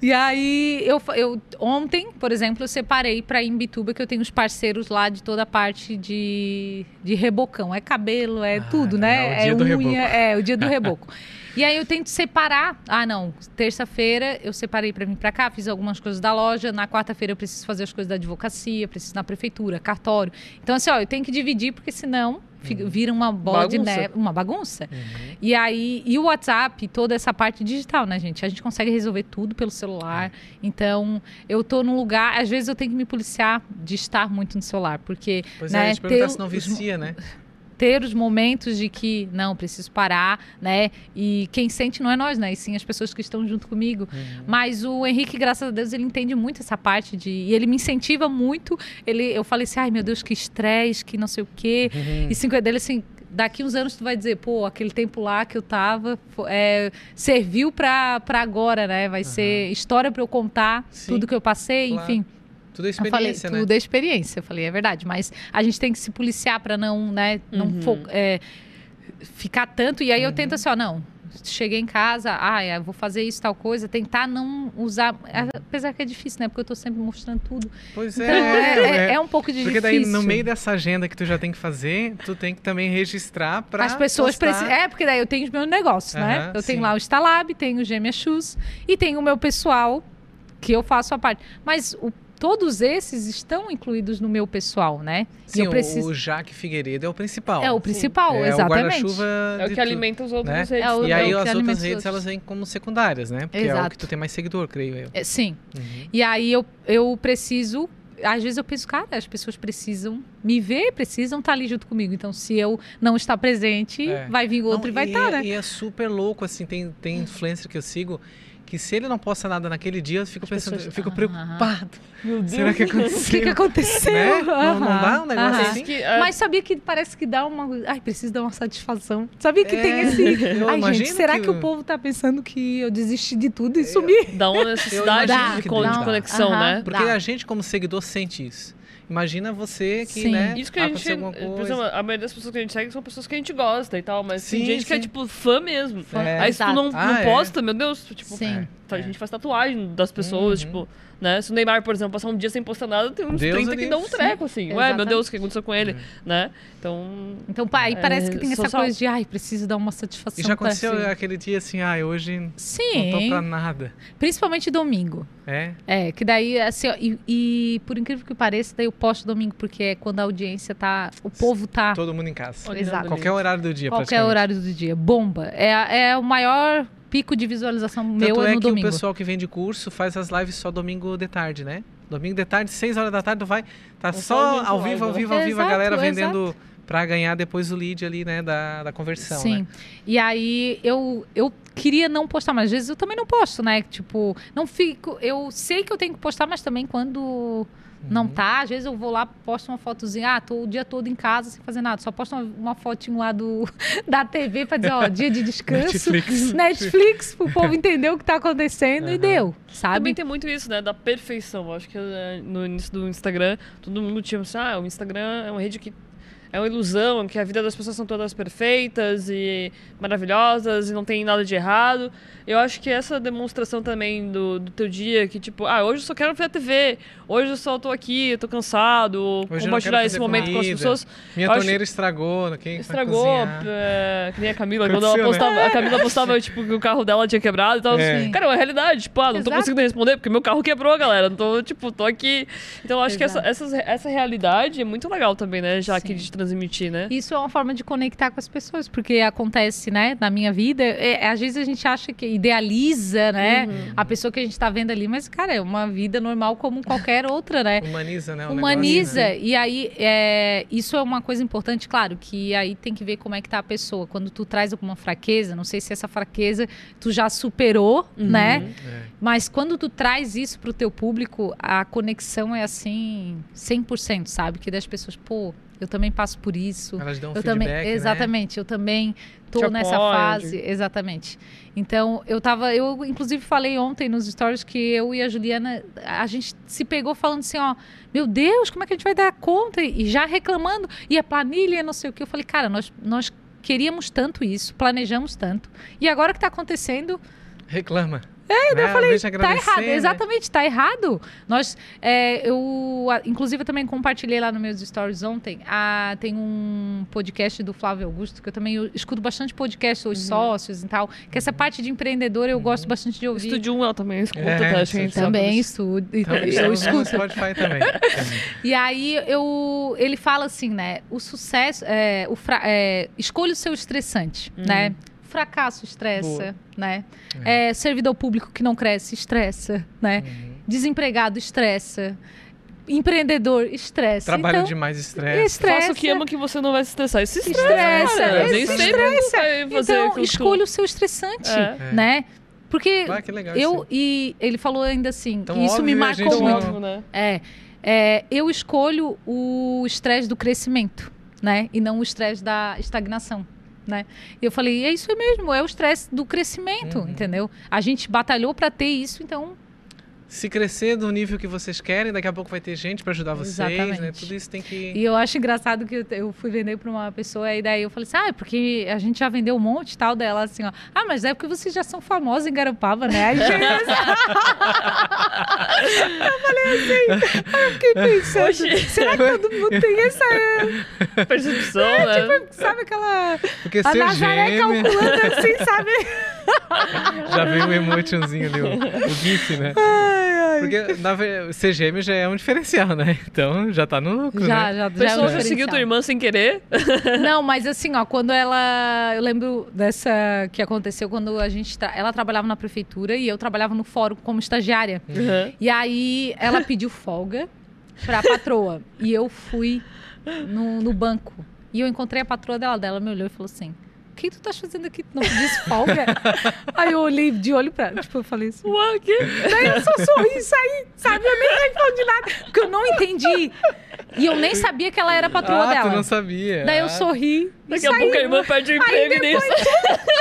e aí eu, eu ontem, por exemplo, eu separei para ir em Bituba que eu tenho os parceiros lá de toda a parte de, de rebocão, é cabelo, é Ah, tudo, né? É o dia do reboco. é o dia do reboco. E aí eu tento separar. Ah, não. Terça-feira eu separei para vir para cá, fiz algumas coisas da loja. Na quarta-feira eu preciso fazer as coisas da advocacia, preciso ir na prefeitura, cartório. Então, assim, ó, eu tenho que dividir, porque senão fica- vira uma bola de Bagunça. neve, uma bagunça. Uhum. E aí, e o WhatsApp, toda essa parte digital, né, gente? A gente consegue resolver tudo pelo celular. Então, eu tô num lugar, às vezes eu tenho que me policiar de estar muito no celular, porque Pois Né, é, eu ia te perguntar se não vicia, né? ter os momentos de que não, preciso parar, né? E quem sente não é nós, né? E sim as pessoas que estão junto comigo. Uhum. Mas o Henrique, graças a Deus, ele entende muito essa parte de. E ele me incentiva muito. Ele, eu falei assim, ai meu Deus, que estresse, que não sei o quê. Uhum. E cinco dele assim, daqui uns anos tu vai dizer, pô, aquele tempo lá que eu tava é, serviu pra agora, né? Vai ser história pra eu contar Sim, tudo que eu passei, claro. enfim. Tudo é Eu falei, experiência, né? tudo é experiência. Eu falei, é verdade, mas a gente tem que se policiar pra não, né, não Uhum. fo- é, ficar tanto. E aí eu Uhum. tento assim, ó, não. Cheguei em casa, ah, eu vou fazer isso, tal coisa, tentar não usar. Apesar que é difícil, né? Porque eu tô sempre mostrando tudo. Pois Então é, é, é- é um pouco de Porque daí, difícil. no meio dessa agenda que tu já tem que fazer, tu tem que também registrar pra As pessoas precisam. É, porque daí eu tenho os meus negócios, né? Eu tenho sim. lá o Instalab, tenho o Gêmea Shoes e tenho o meu pessoal, que eu faço a parte. Mas o- todos esses estão incluídos no meu pessoal, né? E Sim, eu o- preciso. o Jaque Figueiredo é o principal. É o principal, É o exatamente. guarda-chuva É o de que tu- alimenta os outros né? redes. É o- E aí que as outras alimenta os redes, outros. elas vêm como secundárias, né? Porque é o Exato. que tu tem mais seguidor, creio eu. É, sim. Uhum. E aí eu, eu preciso. Às vezes eu penso, cara, as pessoas precisam me ver, precisam estar ali junto comigo. Então, se eu não estar presente, É. vai vir outro Não, e vai e estar, é, né? E é super louco, assim, tem, tem influencer que eu sigo que se ele não posta nada naquele dia, eu fico As pensando, pessoas- eu fico preocupado. Meu Deus. Será que O que, aconteceu? que aconteceu? Né? Não- não dá um negócio assim? Que, é, Mas sabia que parece que dá uma. Ai, preciso dar uma satisfação. Sabia que tem É, esse. eu Ai, gente, será que que, o povo tá pensando que eu desisti de tudo e sumi? Dá uma necessidade de, dá. de conexão, Aham. né? Porque Dá. a gente, como seguidor, sente isso. Imagina você que, Sim. né? Isso que a gente. alguma Por coisa. exemplo, a maioria das pessoas que a gente segue são pessoas que a gente gosta e tal, mas Sim, tem gente que é sim. tipo fã mesmo. É. Aí se tu não, Ah, não é. posta, meu Deus, tipo, Sim. a É. gente faz tatuagem das pessoas, Uhum. tipo, né? Se o Neymar, por exemplo, passar um dia sem postar nada, tem uns Deus 30 ali, que dão um sim. treco, assim. Ué, meu Exatamente. Deus, o que aconteceu com ele, É. né? Então. Então, pai, É, parece que tem essa social. coisa de, ai, preciso dar uma satisfação. E já aconteceu si. aquele dia assim, ah, hoje não tô Sim, pra nada. principalmente domingo. É? É, que daí, assim, ó, e, e por incrível que pareça, daí eu posto domingo, porque é quando a audiência tá. O povo tá. Todo mundo em casa. olhando Exato. Qualquer horário do dia, Qualquer horário do dia. Bomba. É, é o maior pico de visualização meu Tanto é é no que domingo. o pessoal que vende curso faz as lives só domingo de tarde, né? Domingo de tarde, 6 horas da tarde, tu vai. Tá só só ao vivo, ao vivo, ao vivo, a Exato, galera vendendo pra ganhar depois o lead ali, né? Da, da conversão. Sim. Né? E aí eu, eu queria não postar, mas às vezes eu também não posto, né? Tipo, não fico. Eu sei que eu tenho que postar, mas também quando não Uhum. tá, às vezes eu vou lá, posto uma fotozinha, ah, tô o dia todo em casa sem fazer nada. Só posto uma, uma fotinho lá do, da TV pra dizer, ó, dia de descanso. Netflix. Netflix, pro povo entender o que tá acontecendo e Aham. deu, sabe? Também tem muito isso, né? Da perfeição. Eu acho que eh, no início do Instagram, todo mundo tinha assim, ah, o Instagram é uma rede que. É uma ilusão, que a vida das pessoas são todas perfeitas e maravilhosas e não tem nada de errado. Eu acho que essa demonstração também do, do teu dia, que tipo, ah, hoje eu só quero ver a TV, hoje eu só tô aqui, eu tô cansado, Hoje compartilhar esse momento com as comida. pessoas. Minha Eu acho- torneira estragou, quem vai Estragou, é, que nem a Camila, quando ela Aconteceu, né? postava, a Camila postava, tipo, que o carro dela tinha quebrado e tal. É. assim, Cara, é uma realidade, tipo, ah, não tô Exato. conseguindo responder porque meu carro quebrou, galera. Não tô, tipo, tô aqui. Então, eu acho que essa, Exato. essas- essa realidade é muito legal também, né? Já que Sim. de transmitir, né? Isso é uma forma de conectar com as pessoas, porque acontece, né, na minha vida, é, é, às vezes a gente acha que idealiza, né, Uhum. a pessoa que a gente tá vendo ali, mas, cara, é uma vida normal como qualquer outra, né? Humaniza, né? Humaniza. negócio, né? E aí, é, isso é uma coisa importante, claro, que aí tem que ver como é que tá a pessoa. Quando tu traz alguma fraqueza, não sei se essa fraqueza tu já superou, Uhum. né? É. Mas quando tu traz isso pro teu público, a conexão é assim, 100%, sabe? Que das pessoas, pô, eu também passo por isso. Elas dão um eu feedback, também, né? exatamente, eu também tô Te nessa fase, exatamente. Então, eu tava, eu inclusive falei ontem nos stories que eu e a Juliana, a gente se pegou falando assim, ó, meu Deus, como é que a gente vai dar conta? E já reclamando, e a planilha, não sei o que. Eu falei, cara, nós, nós queríamos tanto isso, planejamos tanto, e agora que tá acontecendo, Reclama. É, eu falei, Tá errado, né? exatamente, tá errado. Nós, é, eu, a- inclusive, eu também compartilhei lá nos meus stories ontem. ah, tem um podcast do Flávio Augusto, que eu também eu escuto bastante podcast, os sócios e tal. Que essa parte de empreendedor eu gosto bastante de ouvir. Estúdio 1 ela também escuta, É, tá? Acho que a gente Também estudo. Então, eu escuto. Spotify também. E aí eu, ele fala assim, né? O sucesso, é, o fra- é, escolha o seu estressante, né? Fracasso estressa, né? É, servidor público que não cresce estressa, né? Uhum. Desempregado estressa. Empreendedor estressa. Trabalho então, demais estresse. estressa. Faça o que ama que você não vai se estressar. Isso estressa, Estressa. Nem estressa. Então, escolha o seu estressante, É. É. né? Porque Ah, que legal eu isso. e ele falou ainda assim, Então, que isso me óbvio, a marcou muito. óbvio, né? É, é, eu escolho o estresse do crescimento, né? E não o estresse da estagnação. Né? E eu falei, é isso mesmo, é o estresse do crescimento, Uhum. entendeu? A gente batalhou para ter isso, então Se crescer do nível que vocês querem, daqui a pouco vai ter gente pra ajudar vocês, né? Exatamente. Tudo isso tem que... E eu acho engraçado que eu, fui vender para uma pessoa e daí eu falei assim, ah, é porque a gente já vendeu um monte e tal dela, assim, ó. Ah, mas é porque vocês já são famosos em Garopaba, né? Aí chega assim, eu falei assim, eu fiquei pensando, Oxi. será que todo mundo tem essa, Percepção, É, né? sabe aquela... Porque A Nazaré gêmeo... calculando assim, sabe? Já veio o emotionzinho ali, o, o GIF, né? Porque na ser gêmeo já é um diferencial, né? Então já tá no lucro, Já, né? já, A já é pessoa um já seguiu tua irmã sem querer. Não, mas assim, ó, quando ela. Eu lembro dessa que aconteceu quando a gente. tra- Ela trabalhava na prefeitura e eu trabalhava no fórum como estagiária. Uhum. E aí ela pediu folga pra patroa. e eu fui no, no banco. E eu encontrei a patroa dela. Dela me olhou e falou assim: O que tu tá fazendo aqui? Tu não pedisse folga? aí eu olhei de olho pra. Tipo, eu falei assim. Ué, que? Daí eu só sorri e saí, sabe? Eu nem respondi nada. Porque eu não entendi. E eu nem sabia que ela era a patroa ah, dela. tu não sabia. Daí eu Ah, sorri. Daqui a pouco a irmã perde o emprego e nem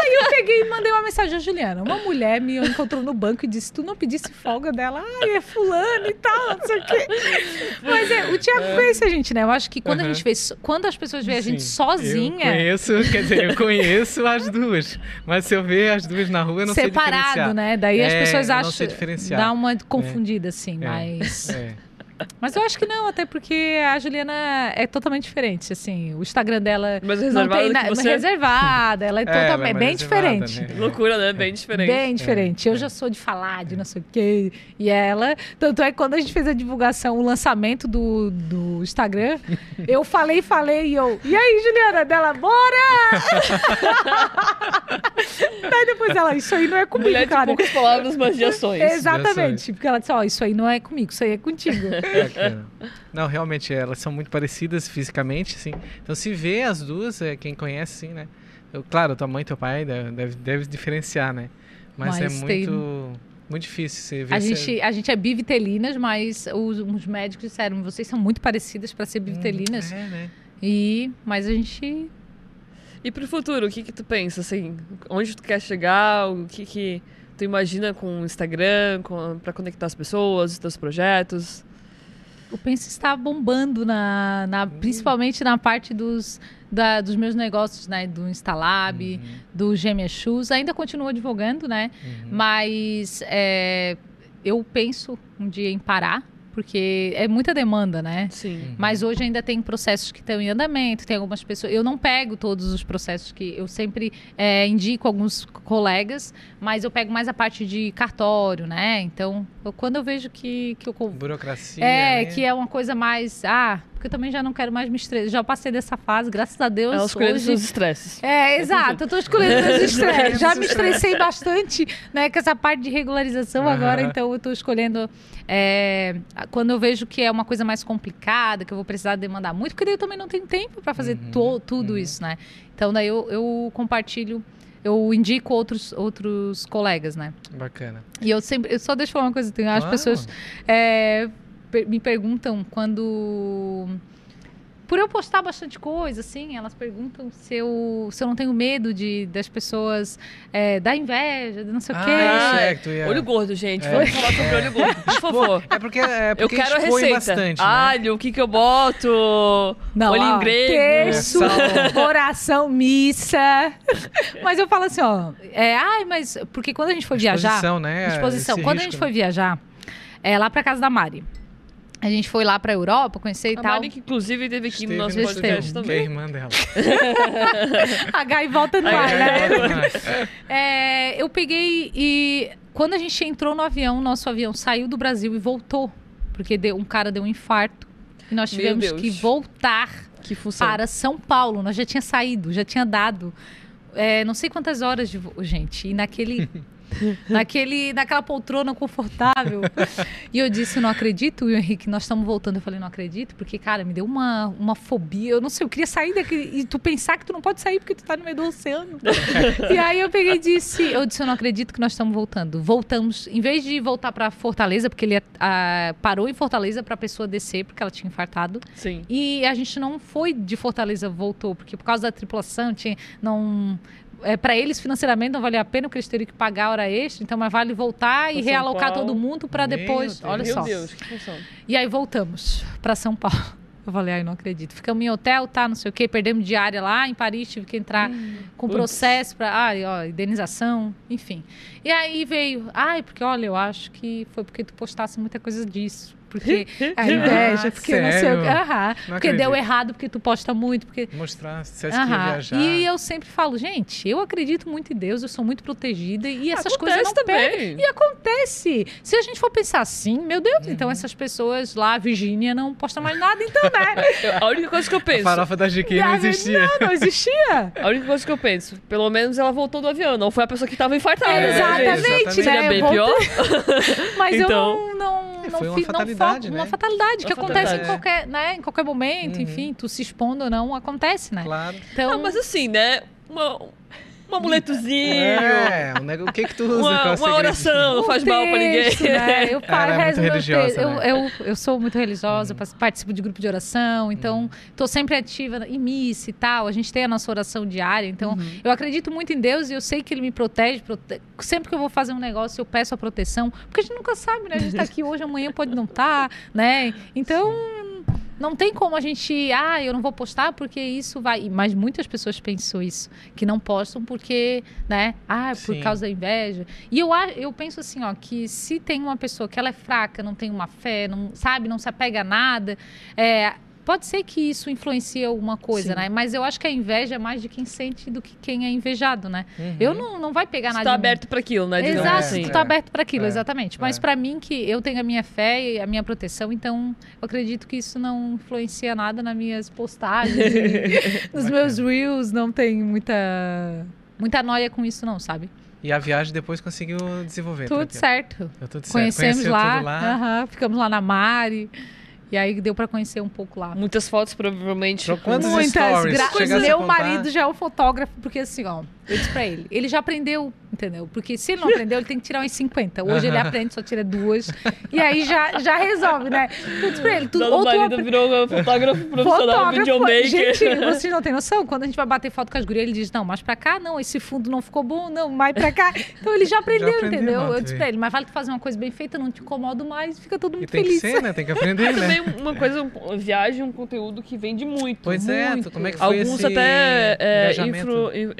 Aí eu peguei e mandei uma mensagem a Juliana. Uma mulher me encontrou no banco e disse: Tu não pedisse folga dela? Ai, é fulano e tal, não sei o quê. Mas é, o Tiago conhece a gente, né? Eu acho que quando a Aham. gente vê, quando as pessoas veem a gente sozinha, Eu conheço, quer dizer, eu conheço as duas. Mas se eu ver as duas na rua, eu não sei separado, diferenciar. né? Daí as É, pessoas eu não acham. sei. Dá uma confundida, assim, É. mas. É. Mas eu acho que não, até porque a Juliana é totalmente diferente, assim. O Instagram dela. Mais não reservada tem na- que você? reservada, ela é É, ela é totalmente bem reservada, diferente. né? Loucura, né? Bem diferente. Bem diferente. Eu já sou de falar, de não sei o quê. E ela. Tanto é que quando a gente fez a divulgação, o lançamento do, do Instagram, eu falei, falei, e eu. E aí, Juliana? Dela, bora! Daí depois ela, isso aí não é comigo, Mulher de cara. poucas palavras, mas de ações. Exatamente. Porque ela disse, ó, isso aí não é comigo, isso aí é contigo. Bacana. Não, realmente, elas são muito parecidas fisicamente, assim. Então, se vê as duas, é, quem conhece, sim, né? Eu, claro, tua mãe e teu pai deve, deve, diferenciar, né? Mas, Mas é tem- muito, muito difícil você ver. A se- gente, a gente é bivitelinas, mas os, os médicos disseram, vocês são muito parecidas para ser bivitelinas. É, né? E, mas a gente E pro futuro, o que que tu pensa, assim? Onde tu quer chegar? O que que tu imagina com o Instagram, com, pra conectar as pessoas, os teus projetos? O Pense está bombando, na, na, principalmente na parte dos, da, dos meus negócios, né? Do Instalab, uhum. do Gêmea Shoes. Ainda continuo advogando, né? Uhum. Mas é, eu penso um dia em parar porque é muita demanda, né? Sim. Uhum. Mas hoje ainda tem processos que estão em andamento, tem algumas pessoas. Eu não pego todos os processos que eu sempre é, indico alguns colegas, mas eu pego mais a parte de cartório, né? Então, eu, quando eu vejo que, que eu. Burocracia. É, né? que é uma coisa mais. Ah, porque eu também já não quero mais me estressar. Já passei dessa fase, graças a Deus. Ela escolhendo hoje... seus estresses. É, exato. Eu tô escolhendo meus estresses. Já me estressei bastante, né, com essa parte de regularização uhum. agora, então eu tô escolhendo. É, quando eu vejo que é uma coisa mais complicada, que eu vou precisar demandar muito, porque daí eu também não tenho tempo para fazer uhum. to, tudo uhum. isso, né? Então daí eu, eu compartilho eu indico outros, outros colegas, né? Bacana. E eu sempre, eu só deixo falar uma coisa, tem, as pessoas é, me perguntam quando por eu postar bastante coisa, assim, elas perguntam se eu, se eu não tenho medo de das pessoas é, da inveja, de não sei ah, o quê. É certo, yeah. Olho gordo, gente. É. Vamos falar sobre olho gordo, por favor. É porque, é porque eu quero a receita. Bastante, né? Alho, o que que eu boto? Não, Olho ó, grego. Terço, oração, missa. mas eu falo assim, ó, é, ai, mas porque quando a gente foi viajar, exposição, né? Exposição. Quando a gente foi viajar, é lá para casa da Mari. A gente foi lá pra Europa conhecer e a tal. Mari, que inclusive teve aqui Esteve no nosso podcast também. Que é a irmã dela. a Gai volta no ar, né? É, eu peguei e quando a gente entrou no avião, nosso avião saiu do Brasil e voltou. Porque deu, um cara deu um infarto. E nós tivemos que voltar que para São Paulo. Nós já tinha saído, já tinha dado é, não sei quantas horas de gente. E naquele naquele, naquela poltrona confortável. e eu disse, não acredito, e o Henrique, nós estamos voltando. Eu falei, não acredito, porque, cara, me deu uma, uma fobia. Eu não sei, eu queria sair daqui e tu pensar que tu não pode sair porque tu tá no meio do oceano. e aí eu peguei e disse, eu disse, eu não acredito que nós estamos voltando. Voltamos, em vez de voltar para Fortaleza, porque ele a, parou em Fortaleza para a pessoa descer, porque ela tinha infartado. Sim. E a gente não foi de Fortaleza, voltou, porque por causa da tripulação, tinha, não é, para eles financeiramente não valia a pena, porque eles teriam que pagar a hora extra, então mas vale voltar e realocar Paulo. todo mundo para depois. Olha Meu só. Deus, que função. E aí voltamos para São Paulo. Eu falei, ai, não acredito. Ficamos em hotel, tá, não sei o quê, perdemos diária lá em Paris, tive que entrar hum, com putz. processo para, ai, ó, indenização, enfim. E aí veio, ai, porque olha, eu acho que foi porque tu postasse muita coisa disso porque a inveja, porque Sério? não sei o que. Aham, porque deu errado, porque tu posta muito. Porque... Mostrar, se acha que ia viajar. E eu sempre falo, gente, eu acredito muito em Deus, eu sou muito protegida e essas acontece coisas não também. Pegam. E acontece. Se a gente for pensar assim, meu Deus, uhum. então essas pessoas lá, a Virgínia, não posta mais nada, então, né? a única coisa que eu penso. A farofa da GQ não existia. Não, não existia. a única coisa que eu penso, pelo menos ela voltou do avião, não foi a pessoa que estava infartada. É, exatamente, né? Seria bem pior. Mas então... eu não, não não uma fatalidade, né? Uma fatalidade uma que fatalidade. acontece em qualquer, né, em qualquer momento, uhum. enfim, tu se expondo ou não, acontece, né? Claro. Então... Ah, mas assim, né? Uma, um amuletozinho. É, o que que tu usa? Uma, uma oração, não faz texto, mal pra ninguém. Né? Eu, Ela é muito religiosa, eu, né? eu, eu, sou muito religiosa, uhum. participo de grupo de oração, então uhum. tô sempre ativa em missa e tal. A gente tem a nossa oração diária, então uhum. eu acredito muito em Deus e eu sei que Ele me protege. Prote... Sempre que eu vou fazer um negócio, eu peço a proteção, porque a gente nunca sabe, né? A gente tá aqui hoje, amanhã pode não estar, tá, né? Então... Sim não tem como a gente, ah, eu não vou postar porque isso vai. Mas muitas pessoas pensam isso, que não postam porque, né, ah, por Sim. causa da inveja. E eu, eu penso assim, ó, que se tem uma pessoa que ela é fraca, não tem uma fé, não sabe, não se apega a nada, é, Pode ser que isso influencie alguma coisa, Sim. né? Mas eu acho que a inveja é mais de quem sente do que quem é invejado, né? Uhum. Eu não, não vai pegar nada. Tu tá aberto para aquilo, né? Exato, assim. tu tá aberto para aquilo, é. exatamente. Mas é. para mim que eu tenho a minha fé e a minha proteção, então eu acredito que isso não influencia nada nas minhas postagens, nos meus reels, não tem muita muita noia com isso não, sabe? E a viagem depois conseguiu desenvolver. Tudo certo. Tudo certo. Conhecemos lá, lá. Uh -huh, ficamos lá na Mari. E aí deu para conhecer um pouco lá. Muitas fotos, provavelmente. Pro quantos Muitas. stories? Gra Meu marido já é um fotógrafo, porque assim, ó, eu disse pra ele, ele já aprendeu entendeu? Porque se ele não aprendeu, ele tem que tirar uns 50. Hoje ele aprende, só tira duas. E aí já, já resolve, né? Eu disse pra ele, tu, ou o tu apre- virou fotógrafo profissional, videomaker. Gente, vocês não têm noção. Quando a gente vai bater foto com as gurias, ele diz: Não, mais pra cá, não, esse fundo não ficou bom, não, mais pra cá. Então ele já aprendeu, aprendeu, entendeu? Eu disse pra ele: Mas vale tu fazer uma coisa bem feita, não te incomodo mais, fica todo E mundo tem que feliz. ser, né? Tem que aprender, Mas né? também uma coisa, um- viagem, um conteúdo que vende muito. Pois é, muito. tu- como é que foi Alguns esse até é, engajamento? infro, in-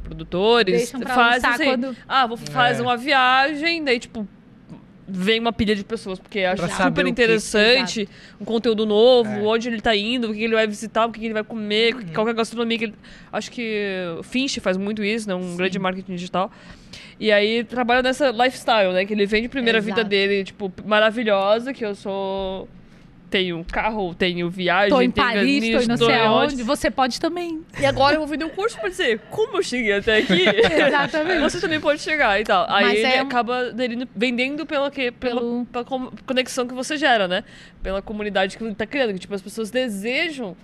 é, infoprodutores Deixam pra lançar assim, quando. ah, vou fazer É. uma viagem, daí tipo vem uma pilha de pessoas, porque saber super o que- interessante, um conteúdo novo, É. onde ele tá indo, o que ele vai visitar, o que ele vai comer, qual que é a gastronomia que ele... Acho que o Finch faz muito isso, né? Um Sim. grande marketing digital. E aí trabalha nessa lifestyle, né? Que ele vende a primeira vida Exato. dele, tipo, maravilhosa, que eu sou... Tenho carro, tenho viagem, Tô em tenho Paris, tô em nisso, não tô sei aonde. Você pode também. E agora eu vou vender um curso pra dizer como eu cheguei até aqui. Exatamente. Você também pode chegar e tal. Aí Mas ele é acaba vendendo pela, que, pela, Pelo- pela conexão que você gera, né? Pela comunidade que ele tá criando. Que, tipo, as pessoas desejam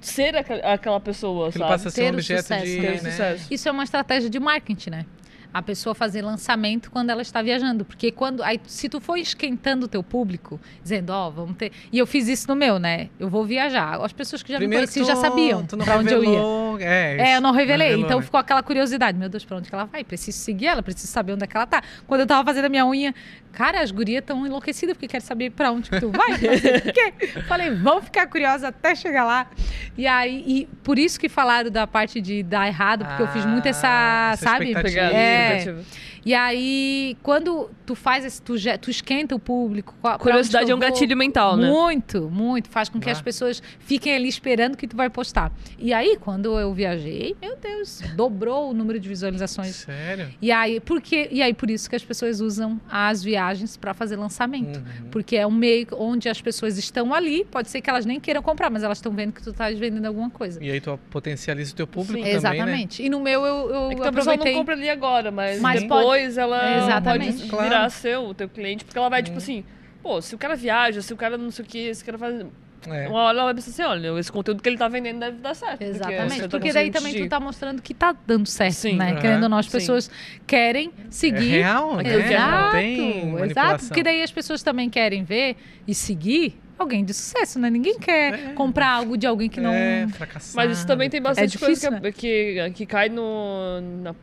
ser aquela pessoa, Aquilo sabe? passa a ser Ter um o objeto sucesso, de. Né? sucesso. Isso é uma estratégia de marketing, né? A pessoa fazer lançamento quando ela está viajando. Porque quando. Aí, se tu for esquentando o teu público, dizendo, ó, vamos ter. E eu fiz isso no meu, né? Eu vou viajar. As pessoas que já Primeiro me conheciam já sabiam pra onde eu ia. É, É, eu não revelei. revelou, então né? ficou aquela curiosidade. Meu Deus, pra onde que ela vai? Preciso seguir ela, preciso saber onde é que ela tá. Quando eu tava fazendo a minha unha, cara, as gurias estão enlouquecidas porque querem saber pra onde que tu vai. Falei, vamos ficar curiosa até chegar lá. E aí, e por isso que falaram da parte de dar errado, porque eu fiz muito essa, Ah, essa sabe? expectativa. Pegar É. expectativa. E aí, quando tu faz esse, tu, tu esquenta o público. Curiosidade é um vou, gatilho mental, né? Muito, muito. Faz com que Ah. as pessoas fiquem ali esperando que tu vai postar. E aí, quando eu viajei, meu Deus, dobrou o número de visualizações. Sério? E aí, por quê? E aí, por isso que as pessoas usam as viagens para fazer lançamento. Uhum. Porque é um meio onde as pessoas estão ali, pode ser que elas nem queiram comprar, mas elas estão vendo que tu estás vendendo alguma coisa. E aí tu potencializa o teu público Sim. também, Exatamente. E no meu eu, eu É que a pessoa aproveitei. não compra ali agora, mas, Mas depois ela Exatamente. pode Claro. virar seu, o teu cliente, porque ela vai, tipo Hum. assim, pô, se o cara viaja, se o cara não sei o que, se o cara faz. Né? É. Uma hora ela vai pensar assim, olha, esse conteúdo que ele tá vendendo deve dar certo. porque Exatamente. você tá Porque daí também tu tá mostrando que tá dando certo, Sim. né? Aham. Querendo ou não, as Sim. pessoas querem É seguir. real, né? Que é Não Exato, exato. Porque daí as pessoas também querem ver e seguir alguém de sucesso, né? Ninguém quer É. comprar algo de alguém que não. É, fracassado. Mas isso também tem bastante difícil, coisa que, que, que cai no, na-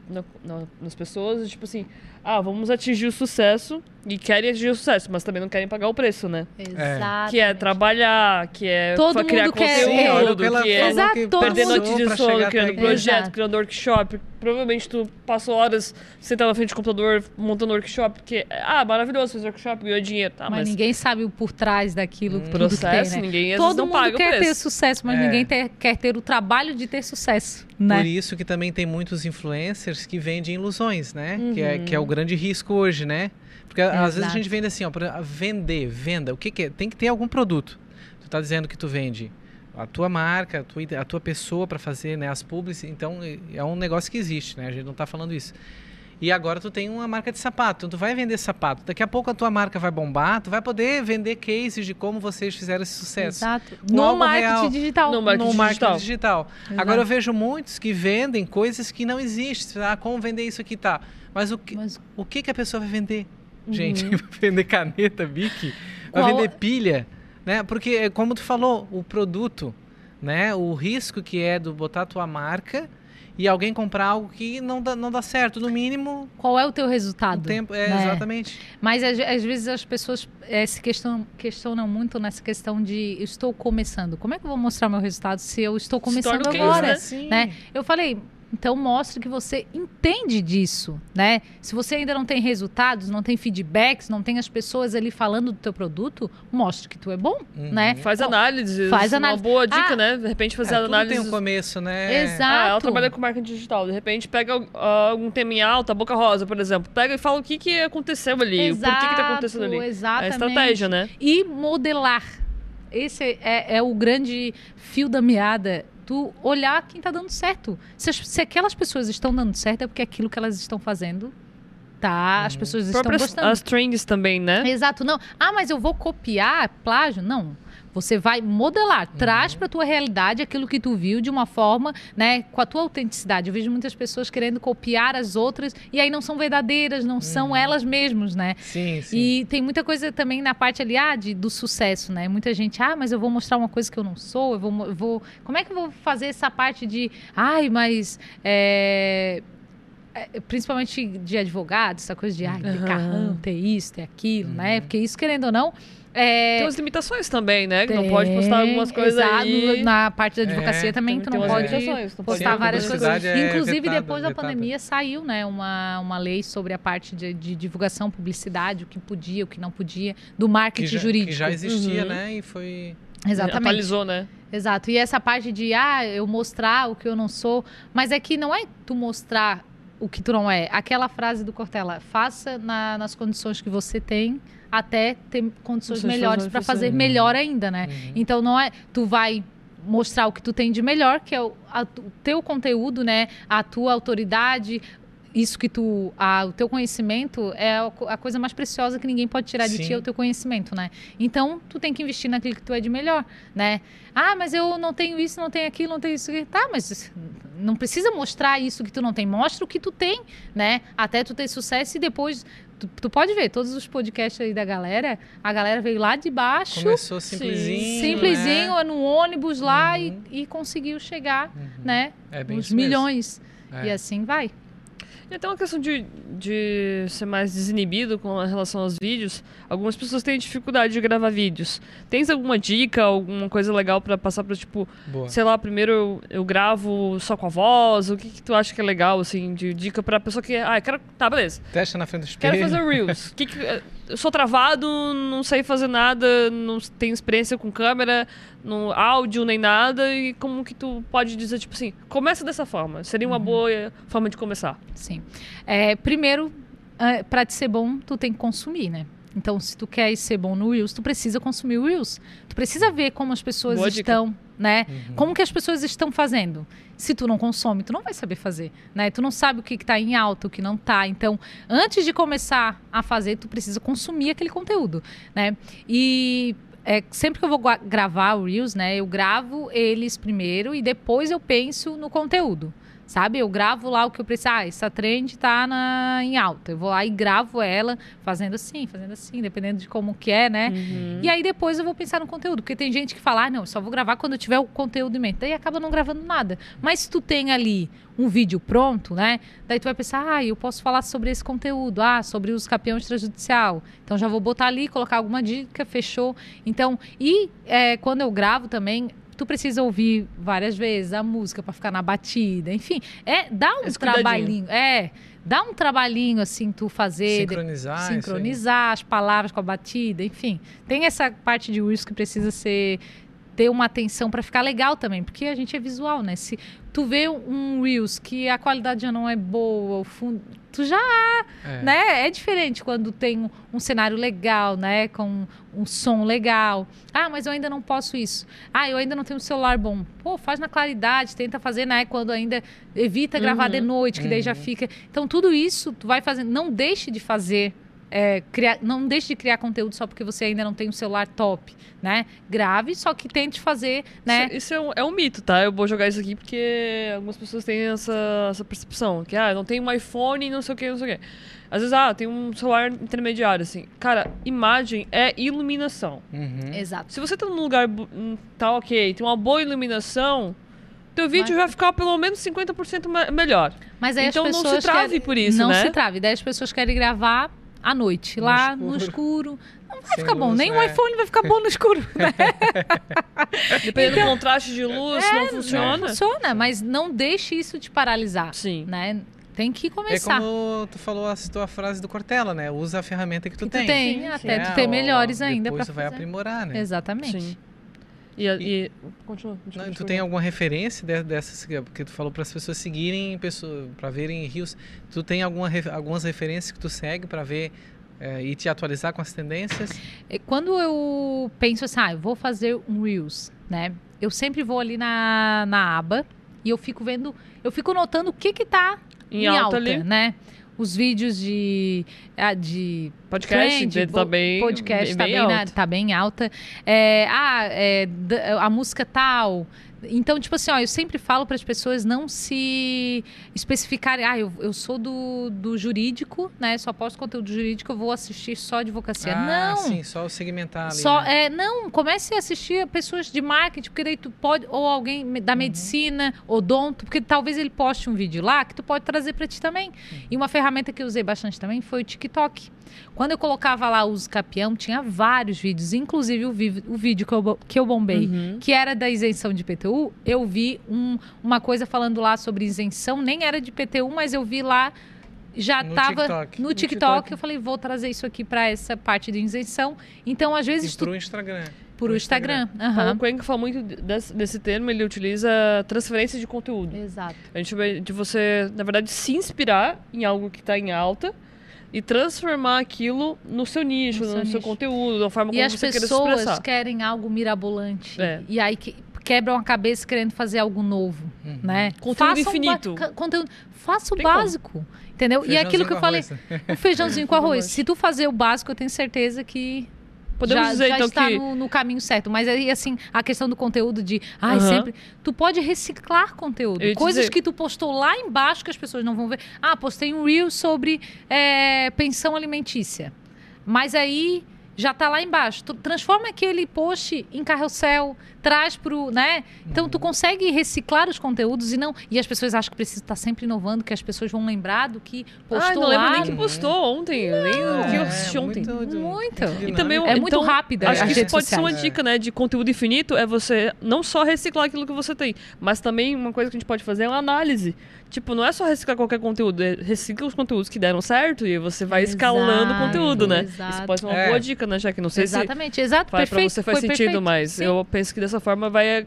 na- nas pessoas, tipo assim, ah, vamos atingir o sucesso e querem atingir o sucesso, mas também não querem pagar o preço, né? Exato. Que é trabalhar, que é Todo criar mundo quer- conteúdo, é. olha o que é Exato, perder noite de sono, criando projeto, Exato. criando workshop. Provavelmente tu passou horas sentado na frente do computador montando workshop, porque, ah, maravilhoso fazer workshop, ganhou dinheiro. Tá, mas, mas, ninguém sabe o por trás daquilo. Hum. tudo que processo, tem, né? ninguém às Todo não mundo quer ter sucesso, mas É. ninguém ter- quer ter o trabalho de ter sucesso, Por né? isso que também tem muitos influencers que vendem ilusões, né? Que, é, Uhum. que é o grande risco hoje, né? Porque às vezes a gente vende assim, ó, vender, venda. O que, que é? Tem que ter algum produto. Tu tá dizendo que tu vende a tua marca, a tua, a tua pessoa para fazer né, as publics, então é um negócio que existe, né? A gente não tá falando isso. E agora tu tem uma marca de sapato, então tu vai vender sapato. Daqui a pouco a tua marca vai bombar, tu vai poder vender cases de como vocês fizeram esse sucesso. Exato. No marketing real. digital. No marketing no marketing digital. digital. Agora eu vejo muitos que vendem coisas que não existem. Ah, como vender isso aqui tá? Mas o que, Mas o que, que a pessoa vai vender? Gente, Uhum. vai vender caneta, Bic, vai Qual- vender pilha, né? Porque, é como tu falou, o produto, né? O risco que é do botar a tua marca e alguém comprar algo que não dá, não dá certo. No mínimo, qual é o teu o resultado? tempo. É, né? exatamente. Mas às, às vezes as pessoas eh, se questionam, questionam muito nessa questão de eu estou começando. Como é que eu vou mostrar meu resultado se eu estou começando o case, agora? né? Sim. né? Eu falei, então mostre que você entende disso, né? Se você ainda não tem resultados, não tem feedbacks, não tem as pessoas ali falando do teu produto, mostre que tu é bom, Uhum. né? Faz Bom, análise. faz Uma análise. boa dica, Ah, né? De repente fazer É, tudo análise. tem um começo, né? Exato. Ah, ela trabalha com marketing digital. De repente pega ah, algum tema em alta, boca rosa, por exemplo. Pega e fala o que, que aconteceu ali, o porquê que tá acontecendo ali. É Exatamente. estratégia, né? E modelar. Esse é, é o grande fio da meada. Tu olhar quem tá dando certo. Se, se aquelas pessoas estão dando certo, é porque aquilo que elas estão fazendo, tá? As Uhum. pessoas estão gostando. as trends também, né? Exato, não. Ah, mas eu vou copiar plágio? Não. Você vai modelar, traz para tua realidade aquilo que tu viu de uma forma, né, com a tua autenticidade. Eu vejo muitas pessoas querendo copiar as outras e aí não são verdadeiras, não são elas mesmas, né? Sim, sim. E tem muita coisa também na parte ali ah, de, do sucesso, né? Muita gente, ah, mas eu vou mostrar uma coisa que eu não sou, eu vou, eu vou. Como é que eu vou fazer essa parte de. Ai, mas. é, Principalmente de advogado, essa coisa de ai, ter Aham. carrão, ter isso, ter aquilo, né? Porque isso, querendo ou não. É, Tem umas limitações também, né? Que não pode postar algumas coisas exato, aí. Na parte da advocacia É, também, tu não pode postar Sim, várias coisas. é Inclusive, vetada, depois da vetada. pandemia, saiu né, uma, uma lei sobre a parte de, de divulgação, publicidade, o que podia, o que não podia, do que marketing já, jurídico. que já existia, Uhum. né? E foi. Exatamente. Atualizou, né? Exato. E essa parte de, ah, eu mostrar o que eu não sou. Mas é que não é tu mostrar o que tu não é. Aquela frase do Cortella, faça na- nas condições que você tem até ter condições melhores para fazer melhor ainda, né? Uhum. Então não é, tu vai mostrar o que tu tem de melhor, que é o a o teu conteúdo, né? A tua autoridade, isso que tu, a- o teu conhecimento é a, co- a coisa mais preciosa que ninguém pode tirar de ti Sim. é o teu conhecimento, né? Então tu tem que investir naquilo que tu é de melhor, né? Ah, mas eu não tenho isso, não tenho aquilo, não tenho isso. Tá, mas não precisa mostrar isso que tu não tem, mostra o que tu tem, né? Até tu ter sucesso e depois Tu, tu pode ver, todos os podcasts aí da galera, a galera veio lá de baixo, Começou simplesinho. simplesinho, né? no ônibus lá Uhum. e, e conseguiu chegar, Uhum. né? É bem mesmo. milhões. É. E assim vai. E até uma questão de, de ser mais desinibido com relação aos vídeos. Algumas pessoas têm dificuldade de gravar vídeos. Tens alguma dica, alguma coisa legal pra passar pra, tipo, Boa. sei lá, primeiro eu, eu gravo só com a voz? O que, que tu acha que é legal, assim, de dica pra pessoa que. Ah, eu quero. Tá, beleza. Testa na frente do espelho. Quero fazer Reels. que que- eu sou travado, não sei fazer nada, não tenho experiência com câmera, no áudio nem nada. E como que tu pode dizer, tipo assim, começa dessa forma? Seria uma boa eh, forma de começar. Sim. É, primeiro, é, para te ser bom, tu tem que consumir, né? Então, se tu quer ser bom no Reels, tu precisa consumir o Reels. Tu precisa ver como as pessoas Boa dica. Né? Uhum. Como que as pessoas estão fazendo. Se tu não consome, tu não vai saber fazer, né? Tu não sabe o que está em alta, o que não tá. Então, antes de começar a fazer, tu precisa consumir aquele conteúdo, né? E é, sempre que eu vou gravar o Reels, né? Eu gravo eles primeiro e depois eu penso no conteúdo. Sabe? Eu gravo lá o que eu preciso. Ah, essa trend tá na, em alta. Eu vou lá e gravo ela fazendo assim, fazendo assim, dependendo de como que é, né? Uhum. E aí depois eu vou pensar no conteúdo, porque tem gente que fala, ah, não, eu só vou gravar quando eu tiver o conteúdo em mente. Daí acaba não gravando nada. Mas se tu tem ali um vídeo pronto, né? Daí tu vai pensar, ah, eu posso falar sobre esse conteúdo, ah, sobre os campeões extrajudicial. Então já vou botar ali, colocar alguma dica, fechou. Então, e é, quando eu gravo também, tu precisa ouvir várias vezes a música para ficar na batida, enfim, é dá um Esse cuidadinho. trabalhinho, é, dá um trabalhinho assim tu fazer, Sincronizar. sincronizar as palavras com a batida, enfim. Tem essa parte de Reels que precisa ser ter uma atenção para ficar legal também, porque a gente é visual, né? Se tu vê um Reels que a qualidade já não é boa, o fundo, tu já, É. né? É diferente quando tem um, um cenário legal, né? Com um som legal. Ah, mas eu ainda não posso isso. Ah, eu ainda não tenho um celular bom. Pô, faz na claridade, tenta fazer, né? Quando ainda evita gravar Uhum. de noite, que daí já Uhum. fica. Então tudo isso tu vai fazendo. Não deixe de fazer é, criar, não deixe de criar conteúdo só porque você ainda não tem um celular top, né? Grave, só que tente fazer, né? Isso, isso é, um, é um mito, tá? Eu vou jogar isso aqui porque algumas pessoas têm essa, essa percepção. Que, ah, não tenho um iPhone, não sei o que, não sei o que. Às vezes, ah, tem um celular intermediário, assim. Cara, imagem é iluminação. Uhum. Exato. Se você tá num lugar, hum, tá ok, tem uma boa iluminação, teu vídeo Vai. vai ficar pelo menos 50% me- melhor. Mas aí Então as não pessoas se trave querem- por isso, não né? se trave. Daí as pessoas querem gravar à noite, No lá no escuro. escuro. Não vai Sem ficar bom. luz, Nem o é. iPhone vai ficar bom no escuro. né? Dependendo do contraste de luz, não Não funciona. funciona, mas não deixe isso te paralisar, Sim. né? Tem que É começar. como tu falou, citou a frase do Cortella, né? Usa a ferramenta que tu que tu tem. tem, Sim, até É, tu ter ó, melhores ainda Depois tu vai aprimorar, né? Exatamente. Sim. E, a- e... Continua. desculpa, Não, tu tem alguma referência de- dessas que porque tu falou para as pessoas seguirem pessoa para verem rios tu tem alguma algumas referências que tu segue para ver eh, e te atualizar com as tendências É, Quando eu penso assim, ah, eu vou fazer um Reels, né? Eu sempre vou ali na, na aba e eu fico vendo, eu fico notando o que que tá Em em, alta alta, ali. né? Os vídeos de, ah, de Podcast trend, tá bem- podcast bem- tá bem na- tá bem alta. É, ah, é, a música tal. Então, tipo assim, ó, eu sempre falo para as pessoas não se especificarem. Ah, eu, eu sou do, do jurídico, né? Só posto conteúdo jurídico, eu vou assistir só advocacia. Ah, não. sim, só o segmentar ali. Só, né? é, não, comece a assistir pessoas de marketing, porque daí tu pode, ou alguém me- Uhum. da medicina, odonto, porque talvez ele poste um vídeo lá que tu pode trazer para ti também. Uhum. E uma ferramenta que eu usei bastante também foi o TikTok. Quando eu colocava lá os capião, tinha vários vídeos, inclusive o, vi- o vídeo que eu, que eu bombei, Uhum. que era da isenção de IPTU, eu vi um- uma coisa falando lá sobre isenção, nem era de IPTU, mas eu vi lá, já No estava TikTok. no No TikTok, eu falei, vou trazer isso aqui para essa parte de isenção. Então, às vezes, E tu pro Instagram. por pro Instagram. O Aham. Paulo fala muito desse, desse termo, ele utiliza transferência de conteúdo. Exato. A gente vai de você, na verdade, se inspirar em algo que está em alta e transformar aquilo no seu nicho, No no, seu seu nicho. conteúdo, da forma E como as você queira se pessoas expressar. querem algo mirabolante. É. E aí que quebram a cabeça querendo fazer algo novo, Uhum. né? Conteúdo Faça um infinito. ca- conteúdo, faça o Tem como. básico, entendeu? e aquilo que eu falei, o feijãozinho com arroz. Se tu fazer o básico, eu tenho certeza que Podemos já, dizer, já então, está que... no, no caminho certo. Mas aí, assim, a questão do conteúdo de. Ai, Aham. sempre. Tu pode reciclar conteúdo. Coisas dizer- que tu postou lá embaixo que as pessoas não vão ver. Ah, postei um reel sobre é, pensão alimentícia. Mas aí já tá lá embaixo. Tu transforma aquele post em carrossel, traz pro, né? Então tu consegue reciclar os conteúdos e não. E as pessoas acham que precisa estar sempre inovando, que as pessoas vão lembrar do que postou Ah, não lembro lá. nem que postou ontem, nem o que eu assisti ontem. Muito. E também É muito então, rápida Acho que isso pode ser uma dica, né, de conteúdo infinito, é você não só reciclar aquilo que você tem, mas também uma coisa que a gente pode fazer é uma análise. Tipo, não é só reciclar qualquer conteúdo, é recicla os conteúdos que deram certo e você vai escalando o Exato, conteúdo, né? exato. Isso pode ser uma É. boa dica, né, já que não sei se Exatamente, exato, faz perfeito. pra você faz foi sentido, perfeito. mas Sim. eu penso que dessa forma vai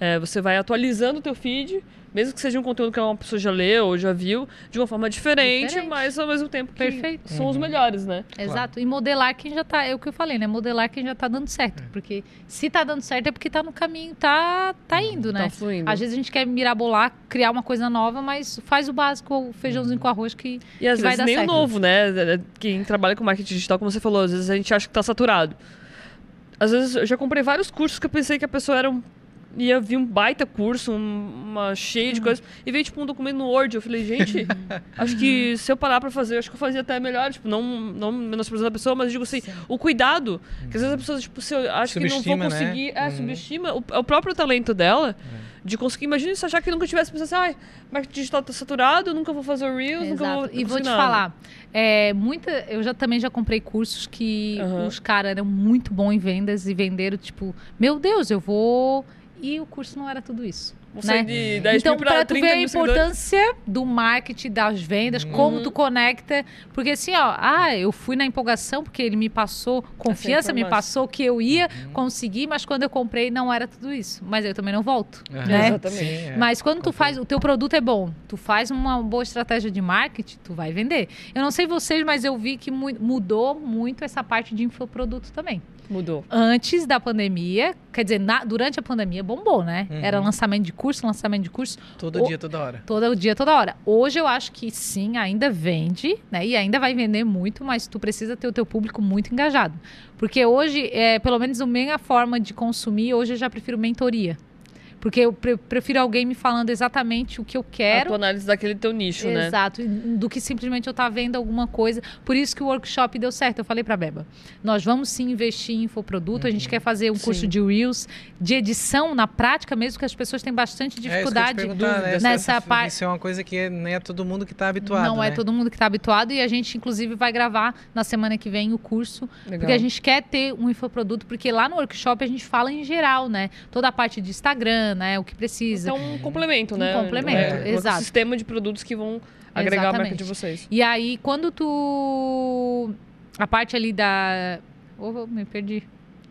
é, você vai atualizando o teu feed, mesmo que seja um conteúdo que uma pessoa já leu ou já viu, de uma forma diferente, Diferente. mas ao mesmo tempo que Perfeito. são os melhores, né? Exato. E modelar quem já tá, é o que eu falei, né? Modelar quem já tá dando certo. Porque se tá dando certo é porque tá no caminho, tá, tá indo, né? Tá fluindo. Às vezes a gente quer mirabolar, criar uma coisa nova, mas faz o básico, o feijãozinho com arroz que, E às que vai vezes dar nem o novo, né? Quem trabalha com marketing digital, como você falou, às vezes a gente acha que tá saturado. Às vezes eu já comprei vários cursos que eu pensei que a pessoa era um. Ia vir um baita curso, um- uma cheia Uhum. de coisas, e veio tipo um documento no Word. Eu falei, gente, acho que se eu parar pra fazer, acho que eu fazia até melhor. Tipo, não, não menosprezando a pessoa, mas digo assim, o cuidado. Que às vezes a pessoa, tipo, se eu acho que não vou Subestima, né? conseguir. É, Uhum. subestima o, o próprio talento dela. De conseguir, imagina se achar que nunca tivesse pensado assim, ai, marketing digital tá saturado, nunca vou fazer o Reels, nunca vou. Exato. E vou te nada. falar, é, muita, eu já também já comprei cursos que Aham. os caras eram muito bons em vendas e venderam, tipo, meu Deus, eu vou. E o curso não era tudo isso. Né? de 10 então, mil pra para tu 30 ver a importância do marketing, das vendas, Uhum. como tu conecta. Porque assim, ó, ah, eu fui na empolgação porque ele me passou confiança, me passou que eu ia Uhum. conseguir, mas quando eu comprei não era tudo isso. Mas eu também não volto. Aham. né? Exatamente. Sim, é. Mas quando tu faz, o teu produto é bom, tu faz uma boa estratégia de marketing, tu vai vender. Eu não sei vocês, mas eu vi que mu- mudou muito essa parte de infoproduto também. Mudou. Antes da pandemia, quer dizer, na- durante a pandemia bombou, né? Uhum. Era lançamento de curso, lançamento de curso, Todo O- dia, toda hora. todo dia, toda hora. Hoje eu acho que sim, ainda vende, né? E ainda vai vender muito, mas tu precisa ter o teu público muito engajado. Porque hoje, é, pelo menos a minha forma de consumir, hoje eu já prefiro mentoria. Porque eu pre- prefiro alguém me falando exatamente o que eu A quero. tua análise daquele teu nicho, né? Exato, do que simplesmente eu estar vendo alguma coisa. Por isso que o workshop deu certo. Eu falei para Beba, nós vamos sim investir em infoproduto, a gente quer fazer um curso Sim. de Reels, de edição na prática mesmo, que as pessoas têm bastante É, dificuldade. né? nessa Essa- parte. Isso é uma coisa que nem é todo mundo que está habituado. Não é né? todo mundo que está habituado e a gente, inclusive, vai gravar na semana que vem o curso. Legal. Porque a gente quer ter um infoproduto, porque lá no workshop a gente fala em geral, né? Toda a parte de Instagram, né? O que precisa. Então, um complemento, Um né? complemento, É, exato. Um sistema de produtos que vão agregar a marca Exatamente. de vocês. E aí, quando tu. A parte ali da. Oh, me perdi.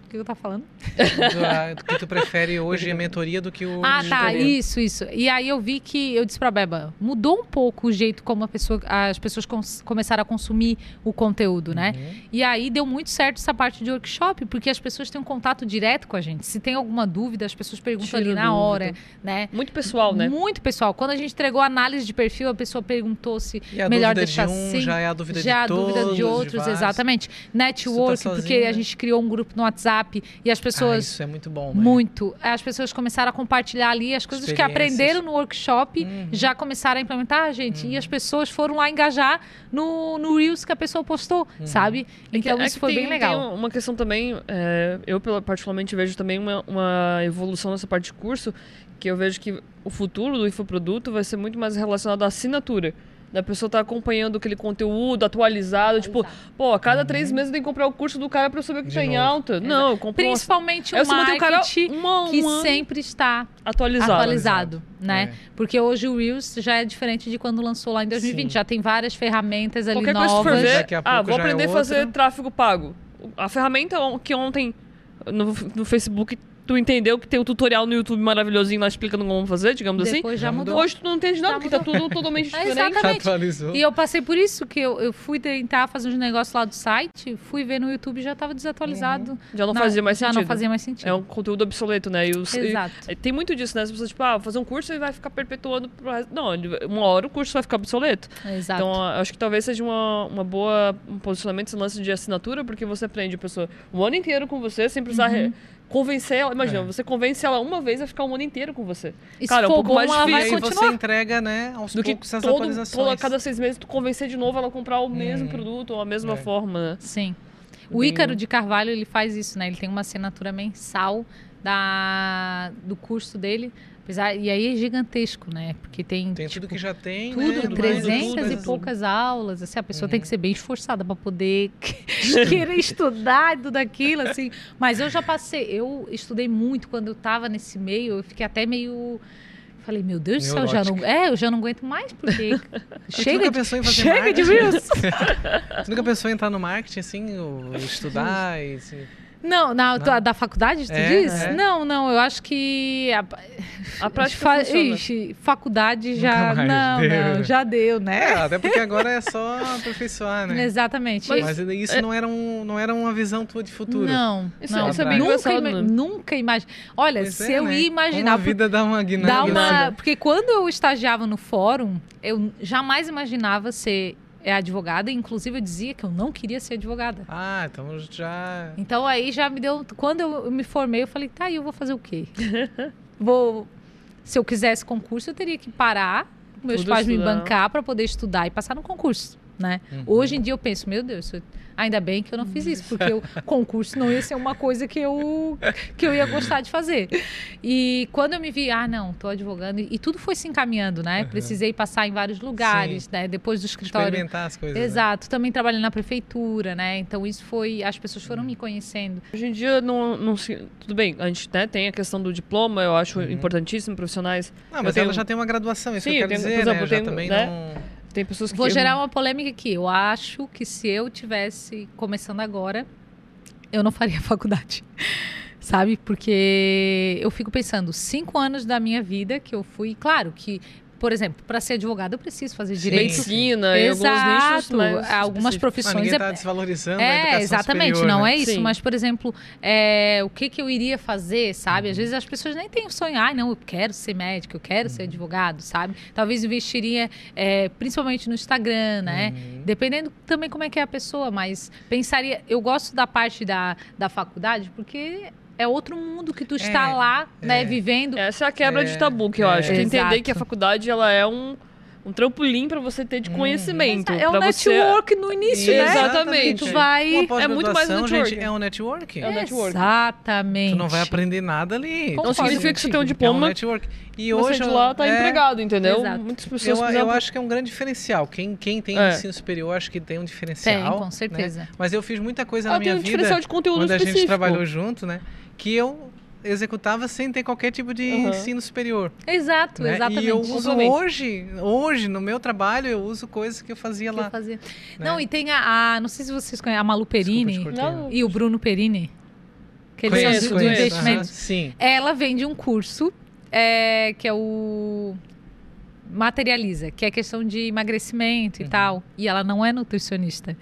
O que eu tava falando? Do, a- do que tu prefere hoje a mentoria do que o Ah, tá, isso, isso. E aí eu vi que, eu disse pra Beba, mudou um pouco o jeito como a pessoa, as pessoas cons- começaram a consumir o conteúdo, né? Uhum. E aí deu muito certo essa parte de workshop, porque as pessoas têm um contato direto com a gente. Se tem alguma dúvida, as pessoas perguntam Tira ali na dúvida. hora, né? Muito pessoal, né? Muito pessoal. Quando a gente entregou a análise de perfil, a pessoa perguntou se E a melhor dúvida deixar de um assim. já é a dúvida já de a todos, dúvida de de outros, vários. exatamente. Network, porque sozinha. a gente criou um grupo no WhatsApp e as Ah, pessoas isso é muito bom. né? muito. As pessoas começaram a compartilhar ali as coisas que aprenderam no workshop, Uhum. já começaram a implementar, gente. E as pessoas foram lá engajar no, no Reels que a pessoa postou, Uhum. sabe? É que- Então é isso que foi tem- bem legal. Tem uma questão também, é, eu particularmente vejo também uma, uma evolução nessa parte de curso, que eu vejo que o futuro do infoproduto vai ser muito mais relacionado à assinatura. Da pessoa estar acompanhando aquele conteúdo atualizado, tipo, pô, a cada três meses eu tenho que comprar o curso do cara pra eu saber o que De tá em novo. alta. Não, eu compro uma- Principalmente Aí o o cara marketing uma, um que sempre está atualizado. atualizado, né? É. Porque hoje o Reels já é diferente de quando lançou lá em 2020. Sim. Já tem várias ferramentas ali Qualquer coisa que novas. for ver, Daqui a ah, vou é aprender a fazer tráfego pago. A ferramenta que ontem no, no Facebook tu entendeu que tem um tutorial no YouTube maravilhosinho lá explicando como fazer, digamos assim. Depois já Já mudou. Hoje tu não entende nada, Já porque tá tudo totalmente É, diferente. exatamente. Atualizou. E eu passei por isso, que eu, eu fui tentar fazer uns negócios lá do site, fui ver no YouTube e já estava desatualizado. Já não Na- fazia mais já sentido. não fazia mais sentido. É um conteúdo obsoleto, né? E os- Exato. e tem muito disso, né? As pessoas, tipo, ah, vou fazer um curso e vai ficar perpetuando pro resto. Não, uma hora o curso vai ficar obsoleto. Exato. Então, acho que talvez seja uma, uma boa um posicionamento esse lance de assinatura, porque você aprende a pessoa o ano inteiro com você, sem precisar Uhum. Convencer ela. Imagina, É. você convence ela uma vez a ficar um ano inteiro com você. E se Cara, é um pouco bom, mais ela E aí difícil. você entrega, né, aos Do que poucos essas todo, atualizações. todo- a cada seis meses tu convencer de novo ela a comprar o mesmo Uhum. produto ou a mesma É. forma, né? Sim. O Bem- Ícaro de Carvalho, ele faz isso, né? Ele tem uma assinatura mensal da, do curso dele. Apesar, e aí é gigantesco, né? Porque tem, Tem tipo, tudo que já tem, tudo, né? mais 300 outras- e poucas aulas. Assim, a pessoa Uhum. tem que ser bem esforçada para poder querer estudar tudo aquilo, assim. Mas eu já passei, eu estudei muito quando eu tava nesse meio, eu fiquei até meio. Falei, meu Deus do céu, eu já não, é, eu já não aguento mais, porque chega nunca de, pensou em fazer chega de marketing? Reels. Tu nunca pensou em entrar no marketing, assim, ou estudar e... se- Não, na, Não? da faculdade, tu É, diz? é. Não, não, eu acho que. A, A prática fa-. Ixi, faculdade já. Não, deu, não, né? já deu, É, né? até porque agora é só aperfeiçoar, né? Exatamente. Mas, isso não, era um, não era uma visão tua de futuro. Não, Isso- não. isso é bem nunca, ima- nunca imagina. Olha, Pois se é, eu né? ia imaginar. Como a vida dá uma Dá guinada. uma... Porque quando eu estagiava no fórum, eu jamais imaginava ser é, advogada. Inclusive, eu dizia que eu não queria ser advogada. Ah, então já... Então aí já me deu. Quando eu me formei, eu falei, tá, e eu vou fazer o quê? vou. Se eu quisesse concurso, eu teria que parar, meus Tudo pais me estudar. bancar para poder estudar e passar no concurso, né? Uhum. Hoje em dia eu penso, meu Deus, eu- ainda bem que eu não fiz isso, porque o concurso não ia ser uma coisa que eu que eu ia gostar de fazer. E quando eu me vi, ah, não, tô advogando e, tudo foi se encaminhando, né? Uhum. Precisei passar em vários lugares, né? Depois do escritório Experimentar as coisas. né? Exato, também trabalhei na prefeitura, né? Então isso foi, as pessoas foram me conhecendo. Hoje em dia, não, não se... tudo bem, a gente né, tem a questão do diploma, eu acho Uhum. importantíssimo, profissionais. Não, mas Eu ela tenho- já tem uma graduação, isso Sim, que eu eu quero tenho- dizer, por né? exemplo, Já eu tenho, também né? não... Tem pessoas que. Vou gerar uma polêmica aqui. Eu acho que se eu tivesse começando agora, eu não faria faculdade. Sabe? Porque eu fico pensando, cinco anos da minha vida que eu fui. Claro que, por exemplo, para ser advogado eu preciso fazer Sim, direito. medicina e alguns nichos, Exato. mas Algumas. Mas profissões ninguém é, tá desvalorizando a É, educação exatamente, superior, não né? é isso. Sim. Mas, por exemplo, é, o que, que eu iria fazer, sabe? Uhum. Às vezes as pessoas nem têm o sonho, ai, não, eu quero ser médico, eu quero Uhum. ser advogado, sabe? Talvez investiria, é, principalmente no Instagram, né? Uhum. Dependendo também como é que é a pessoa, mas pensaria. Eu gosto da parte da, da faculdade porque é outro mundo que tu está É, lá, né, é. vivendo. Essa é a quebra É, de tabu que eu é. acho. Que entender Exato. que a faculdade ela é um, um trampolim pra você ter de Uhum. conhecimento. É um pra você... network no início, né? Exatamente. Tu vai. É muito mais pós-graduação, network. gente, é um network. É um network. Exatamente. Tu não vai aprender nada ali. Não significa que você tem um É um diploma, network. E você hoje de lá tá é, empregado, entendeu? Exato. Muitas pessoas, Eu, eu acho que é um grande diferencial. Quem, quem tem É. ensino superior, acho que tem um diferencial. Tem, com né? certeza. Mas eu fiz muita coisa ah, na tem minha um vida, diferencial de conteúdo quando a específico. gente trabalhou junto, né? Que eu executava sem ter qualquer tipo de Uhum. ensino superior. Exato, né? exatamente. E eu uso hoje, hoje, no meu trabalho, eu uso coisas que eu fazia que eu lá. fazia. né? Não, e tem a, a- Não sei se vocês conhecem a Malu Perini e o Bruno Perini. que eles Conheço, são de conheço, investimento. aham, sim. Ela vende um curso é, que é o Materializa, que é questão de emagrecimento e Uhum. tal. E ela não é nutricionista.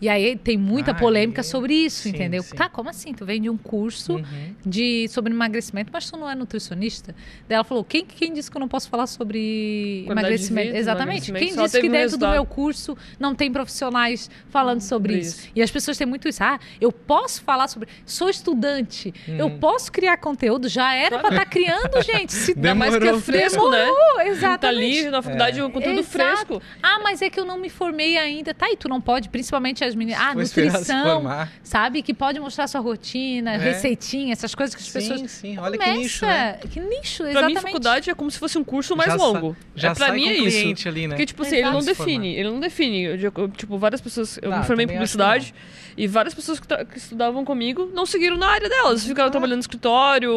E aí tem muita Ah, polêmica e- sobre isso, sim, entendeu? sim. Tá, como assim? Tu vende um curso Uhum. de, sobre emagrecimento, mas tu não é nutricionista? Daí ela falou: quem, quem disse que eu não posso falar sobre Qualidade emagrecimento? vida, Exatamente. emagrecimento, Quem disse que um dentro do resultado. meu curso não tem profissionais falando sobre Sobre isso? isso. E as pessoas têm muito isso. Ah, eu posso falar sobre. Sou estudante, eu Uhum. posso criar conteúdo. Já era pra estar criando, gente. Se Ainda mais que é Demorou. fresco, né? Demorou, Tá exatamente. ali na faculdade, o conteúdo Exato. fresco. Ah, mas é que eu não me formei ainda. Tá, e tu não pode, principalmente as meninas. Ah, se nutrição, sabe? Que pode mostrar sua rotina, É. receitinha, essas coisas que as pessoas. Sim, sim. Olha que Começa. nicho, né? Que nicho, Pra exatamente. mim, faculdade é como se fosse um curso mais Já sa- longo. Já é, pra sai mim com é isso. cliente ali, né? Porque, tipo assim, ele não define. Ele não define. Eu, tipo, várias pessoas. Eu Não, me formei em também acho que publicidade e várias pessoas que, que estudavam comigo não seguiram na área delas. Ficaram trabalhando no escritório,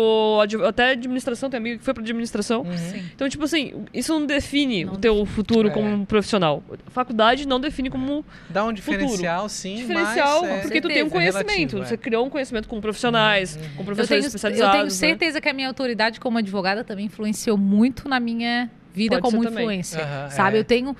até administração. Tem amiga que foi pra administração. Uhum. Então, tipo assim, isso não define Não o teu futuro É. como um profissional. Faculdade não define como Dá um diferencial, sim, diferencial, mas é- porque tu tem um certeza. conhecimento. relativo, é. Você criou um conhecimento com profissionais, Uhum. com Eu professores tenho, eu especializados. tenho né? certeza que a minha autoridade como advogada também influenciou muito na minha vida Pode como influência. Aham, sabe? é. Eu tenho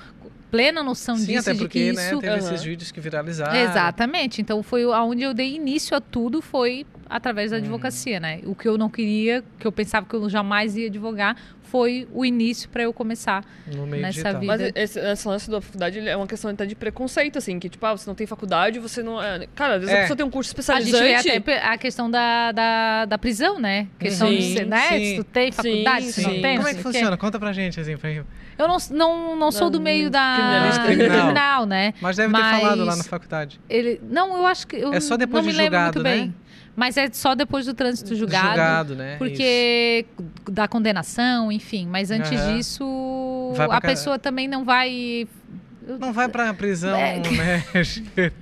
plena noção Sim, disso até de porque, que né, isso teve esses Aham. vídeos que viralizaram. Exatamente. Então foi aonde eu dei início a tudo foi através da Uhum. advocacia, né? O que eu não queria, que eu pensava que eu jamais ia advogar, foi o início para eu começar. No meio Nessa digital. vida. Mas esse, esse lance da faculdade é uma questão até de preconceito, assim, que tipo, ah, você não tem faculdade, você não. É... Cara, às vezes É. a pessoa tem um curso A gente vê especializante. até a questão da, da, da prisão, né? Questão de Sim, ser, né? sim. Se tu tem faculdade, se sim. não tem. Como é que funciona? Conta pra gente, assim, pra... Eu não, não, não sou do Não, meio da. Criminal. criminal, né? Mas deve ter Mas- falado lá na faculdade. Ele, não, eu acho que eu É só depois não me de lembro julgado, muito né? bem. Mas é só depois do trânsito julgado. Julgado, né? Isso. Porque da condenação, enfim. Mas antes Aham. disso, a ca- pessoa também não vai. Não vai pra prisão, É. né?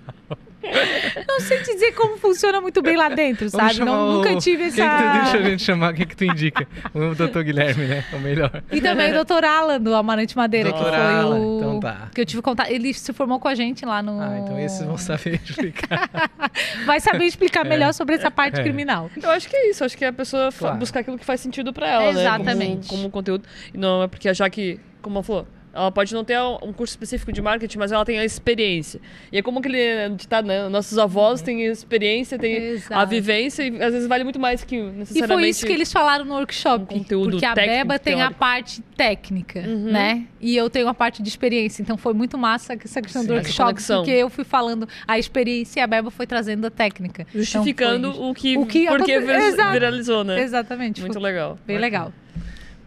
Não sei te dizer como funciona muito bem lá dentro, sabe? Não, o- nunca tive Quem que tu essa. deixa a gente chamar? Quem que tu indica? O doutor Guilherme, né? O melhor. E também o doutor Alan, do Amarante Madeira, Doutor que foi Alan, o. então tá. Que eu tive contato. Ele se formou com a gente lá no. Ah, então esses vão saber explicar. Vai saber explicar É. melhor sobre essa parte É. criminal. Eu acho que é isso, acho que é a pessoa Claro. buscar aquilo que faz sentido pra ela, né? Exatamente. Como, como conteúdo. Não é porque achar que, como ela falou, ela pode não ter um curso específico de marketing, mas ela tem a experiência. E é como aquele ditado, né? Nossos avós têm experiência, têm a Exato. vivência e às vezes vale muito mais que E necessariamente... foi isso que eles falaram no workshop. um conteúdo porque a técnico, Beba tem a teórico. parte técnica, Uhum. né? E eu tenho a parte de experiência. Então foi muito massa essa questão Sim. do workshop, porque eu fui falando a experiência e a Beba foi trazendo a técnica. Então, Justificando foi- o que, o que porque aconte- vir- Exato. viralizou, né? Exatamente. Muito foi legal. bem legal.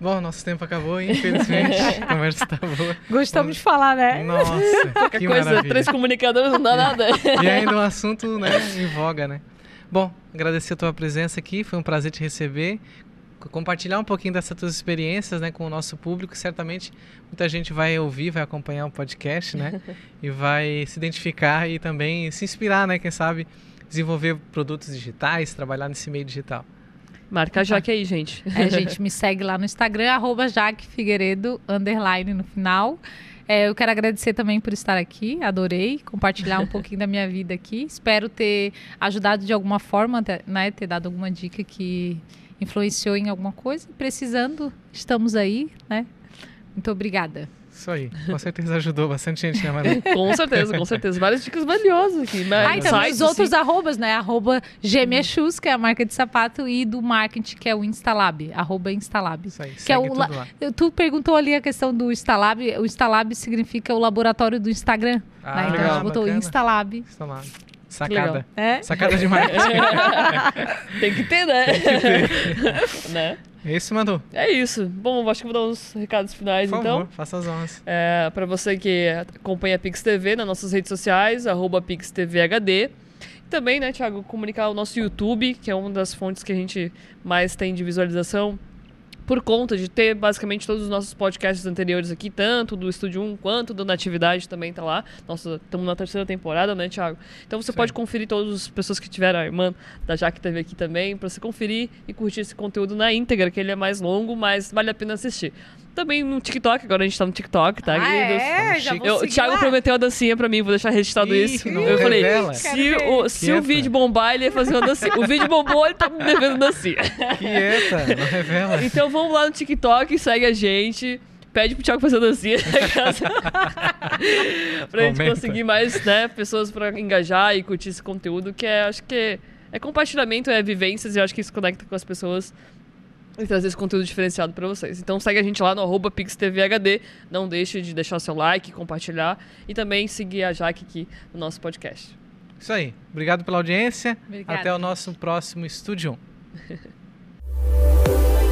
Bom, nosso tempo acabou, infelizmente. a conversa tá boa. Gostamos de falar, né? Nossa, que coisa, maravilha. três comunicadores não dá nada. E ainda um assunto né, em voga, né? Bom, agradecer a tua presença aqui, foi um prazer te receber. Compartilhar um pouquinho dessas tuas experiências né, com o nosso público. Certamente muita gente vai ouvir, vai acompanhar o podcast, né? e vai se identificar e também se inspirar, né? Quem sabe desenvolver produtos digitais, trabalhar nesse meio digital. Marca a Jaque aí, gente. É, gente, me segue lá no Instagram, arroba Jaque Figueiredo, underline no final. É, eu quero agradecer também por estar aqui, adorei compartilhar um pouquinho da minha vida aqui. Espero ter ajudado de alguma forma, né, ter dado alguma dica que influenciou em alguma coisa. Precisando, estamos aí, né? Muito obrigada. Isso aí, com certeza ajudou bastante gente, né, Manu? Com certeza, com certeza. Várias dicas valiosas aqui. Mas Ah, então sites, os outros assim. arrobas, né? Arroba Gêmea Shoes, que é a marca de sapato, e do marketing, que é o Instalab, arroba Instalab. Isso aí, Que segue é o la- Tu perguntou ali a questão do Instalab. O Instalab significa o laboratório do Instagram. Ah, né? Então a legal, gente botou bacana. Instalab. Legal. Sacada. É? Sacada de marketing. Tem que ter, né? né? É isso, Manu. É isso. Bom, acho que vou dar uns recados finais, Por então. favor, faça as honras. É, para você que acompanha a Pix TV nas nossas redes sociais, arroba PixTVHD. E também, né, Thiago, comunicar o nosso YouTube, que é uma das fontes que a gente mais tem de visualização, por conta de ter basicamente todos os nossos podcasts anteriores aqui, tanto do Estúdio 1 quanto do Natividade também tá lá. Nossa, estamos na terceira temporada, né, Thiago? Então você Sim. pode conferir todas as pessoas que tiveram, a irmã da Jaque teve aqui também, para você conferir e curtir esse conteúdo na íntegra, que ele é mais longo, mas vale a pena assistir. Também no TikTok, agora a gente tá no TikTok, tá, ah, queridos? é? Já vou Eu, o Thiago lá. prometeu a dancinha pra mim, vou deixar registrado Ih, isso. não eu falei, revela. se, o, se o vídeo bombar, ele ia fazer uma dancinha. O vídeo bombou, ele tá me devendo dancinha. Quieta, não revela. Então vamos lá no TikTok, segue a gente. Pede pro Thiago fazer a dancinha. pra gente Comenta. conseguir mais né, pessoas pra engajar e curtir esse conteúdo, que é, acho que é compartilhamento, é vivências, e eu acho que isso conecta com as pessoas e trazer esse conteúdo diferenciado pra vocês. Então segue a gente lá no arroba PixTVHD. Não deixe de deixar seu like, compartilhar e também seguir a Jaque aqui no nosso podcast. Isso aí. Obrigado pela audiência. Obrigada, Até o nosso próximo Estúdio 1.